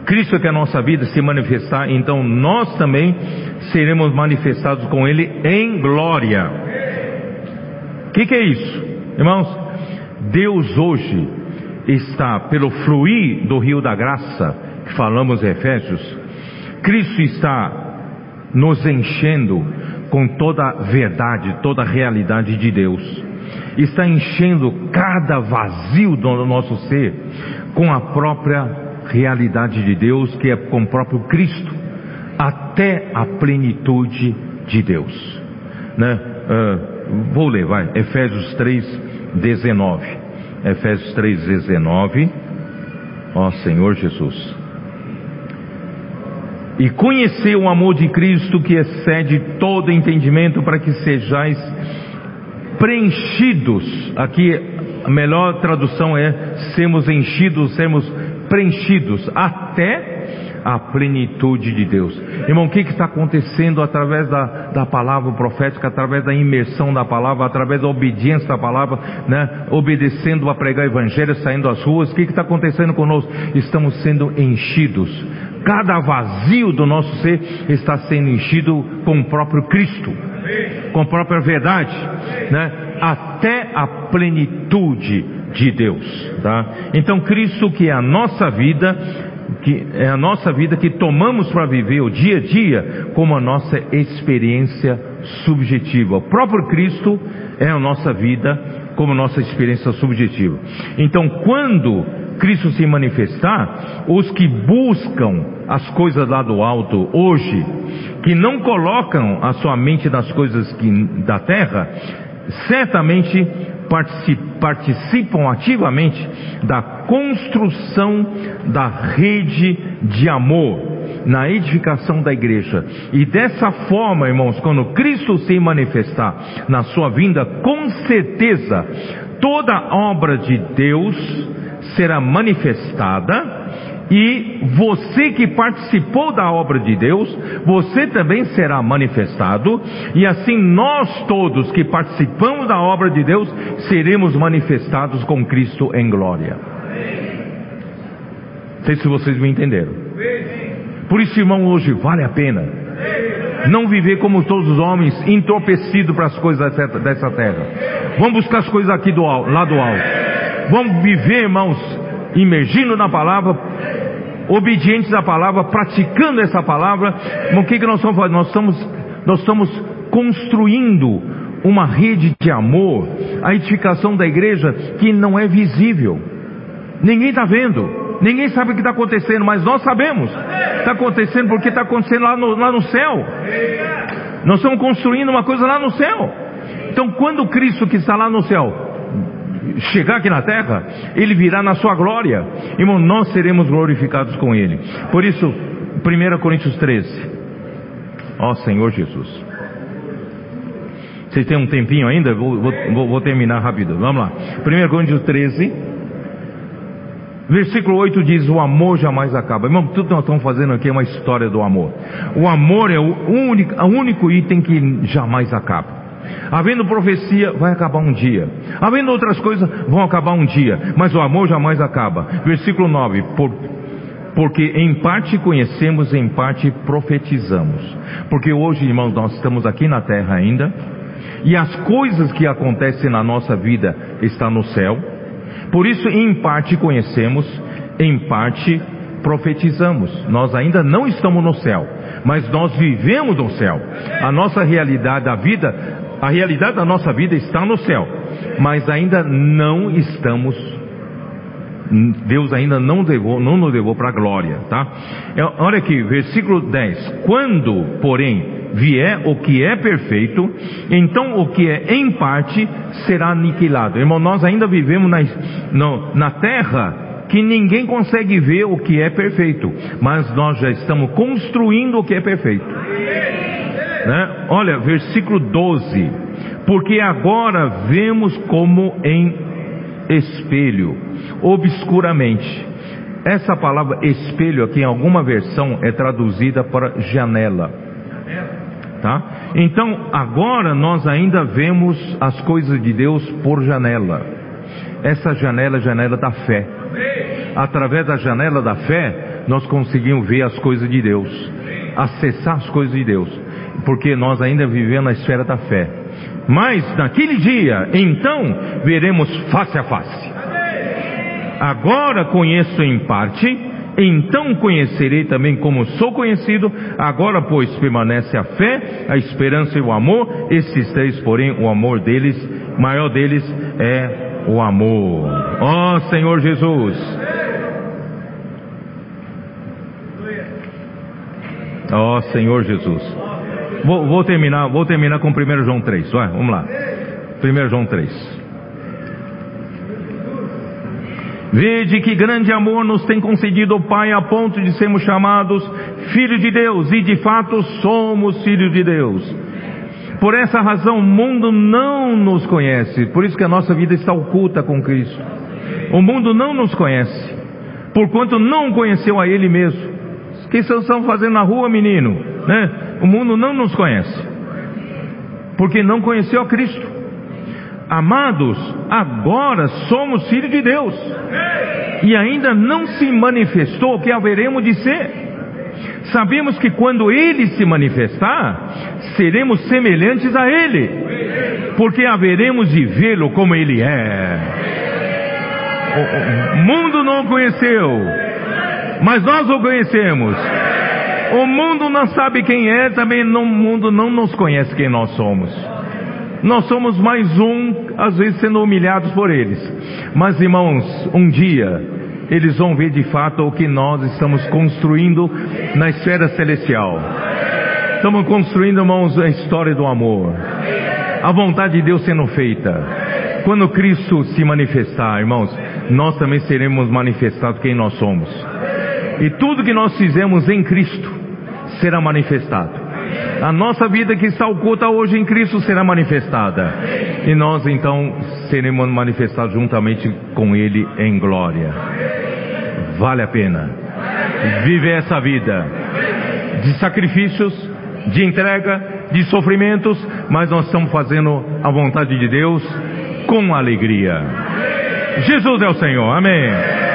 Cristo que é a nossa vida se manifestar, então nós também seremos manifestados com Ele em glória. O que, que é isso? Irmãos, Deus hoje está, pelo fluir do rio da graça, que falamos em Efésios, Cristo está nos enchendo com toda a verdade, toda a realidade de Deus. Está enchendo cada vazio do nosso ser com a própria realidade de Deus, que é com o próprio Cristo até a plenitude de Deus. Né? Uh, vou ler, vai. Efésios 3, 19. Efésios 3, 19. Ó Senhor Jesus. E conhecer o amor de Cristo que excede todo entendimento para que sejais preenchidos. Aqui a melhor tradução é sermos enchidos, sermos preenchidos até a plenitude de Deus. Irmão, o que está acontecendo através da, da palavra profética, através da imersão da palavra, através da obediência da palavra, né? obedecendo a pregar o evangelho, saindo às ruas, o que está acontecendo conosco? Estamos sendo enchidos. Cada vazio do nosso ser está sendo enchido com o próprio Cristo, com a própria verdade, né? até a plenitude de Deus, tá? Então Cristo que é a nossa vida, que é a nossa vida que tomamos para viver o dia a dia como a nossa experiência subjetiva. O próprio Cristo é a nossa vida como nossa experiência subjetiva. Então, quando Cristo se manifestar, os que buscam as coisas lá do alto hoje, que não colocam a sua mente nas coisas que, da terra, certamente participam ativamente da construção da rede de amor na edificação da igreja. E dessa forma, irmãos, quando Cristo se manifestar na sua vinda, com certeza toda obra de Deus será manifestada e você que participou da obra de Deus, você também será manifestado, e assim nós todos que participamos da obra de Deus, seremos manifestados com Cristo em glória. Não sei se vocês me entenderam. Por isso, irmão, hoje vale a pena não viver como todos os homens, entorpecido para as coisas dessa terra. Vamos buscar as coisas aqui do lá do alto. Vamos viver, irmãos, imergindo na palavra, obedientes à palavra, praticando essa palavra. O que, que nós estamos fazendo? Nós estamos, nós estamos construindo uma rede de amor, a edificação da igreja que não é visível. Ninguém está vendo. Ninguém sabe o que está acontecendo, mas nós sabemos. Está acontecendo porque está acontecendo lá no, lá no céu. Nós estamos construindo uma coisa lá no céu. Então, quando Cristo que está lá no céu chegar aqui na terra, ele virá na sua glória. Irmão, nós seremos glorificados com ele. Por isso, 1 Coríntios 13. Ó Senhor Jesus. Vocês têm um tempinho ainda? Vou, vou, vou terminar rápido. Vamos lá. 1 Coríntios 13. Versículo 8 diz: O amor jamais acaba. Irmão, tudo que nós estamos fazendo aqui é uma história do amor. O amor é o único, o único item que jamais acaba. Havendo profecia, vai acabar um dia. Havendo outras coisas, vão acabar um dia. Mas o amor jamais acaba. Versículo 9: Por, Porque em parte conhecemos, em parte profetizamos. Porque hoje, irmãos, nós estamos aqui na terra ainda. E as coisas que acontecem na nossa vida estão no céu por isso, em parte conhecemos, em parte profetizamos. Nós ainda não estamos no céu, mas nós vivemos no céu. A nossa realidade da vida, a realidade da nossa vida está no céu, mas ainda não estamos Deus ainda não, levou, não nos levou para a glória, tá? É, olha aqui, versículo 10. Quando, porém, vier o que é perfeito, então o que é em parte será aniquilado. Irmão, nós ainda vivemos na, no, na terra que ninguém consegue ver o que é perfeito, mas nós já estamos construindo o que é perfeito. Né? Olha, versículo 12: Porque agora vemos como em espelho, obscuramente. Essa palavra espelho aqui em alguma versão é traduzida para janela. Tá? Então, agora nós ainda vemos as coisas de Deus por janela. Essa janela é janela da fé. Através da janela da fé, nós conseguimos ver as coisas de Deus, acessar as coisas de Deus, porque nós ainda vivemos na esfera da fé. Mas naquele dia, então, veremos face a face. Agora conheço em parte, então conhecerei também como sou conhecido. Agora, pois, permanece a fé, a esperança e o amor. Esses três, porém, o amor deles, maior deles é o amor. Ó oh, Senhor Jesus. Ó oh, Senhor Jesus. Vou, vou, terminar, vou terminar com 1 João 3. Vai, vamos lá. 1 João 3. Vede que grande amor nos tem concedido o Pai a ponto de sermos chamados filhos de Deus, e de fato somos filhos de Deus. Por essa razão o mundo não nos conhece, por isso que a nossa vida está oculta com Cristo. O mundo não nos conhece, porquanto não conheceu a Ele mesmo. Que vocês estão fazendo na rua, menino? Né? O mundo não nos conhece, porque não conheceu a Cristo. Amados, agora somos filhos de Deus. E ainda não se manifestou o que haveremos de ser. Sabemos que quando Ele se manifestar, seremos semelhantes a Ele, porque haveremos de vê-lo como Ele é. O mundo não o conheceu, mas nós o conhecemos. O mundo não sabe quem é, também o mundo não nos conhece quem nós somos. Nós somos mais um, às vezes sendo humilhados por eles. Mas irmãos, um dia eles vão ver de fato o que nós estamos construindo na esfera celestial. Estamos construindo, irmãos, a história do amor. A vontade de Deus sendo feita. Quando Cristo se manifestar, irmãos, nós também seremos manifestados quem nós somos. E tudo que nós fizemos em Cristo será manifestado. A nossa vida que está oculta hoje em Cristo será manifestada. E nós então seremos manifestados juntamente com Ele em glória. Vale a pena viver essa vida de sacrifícios, de entrega, de sofrimentos, mas nós estamos fazendo a vontade de Deus com alegria. Jesus é o Senhor, amém.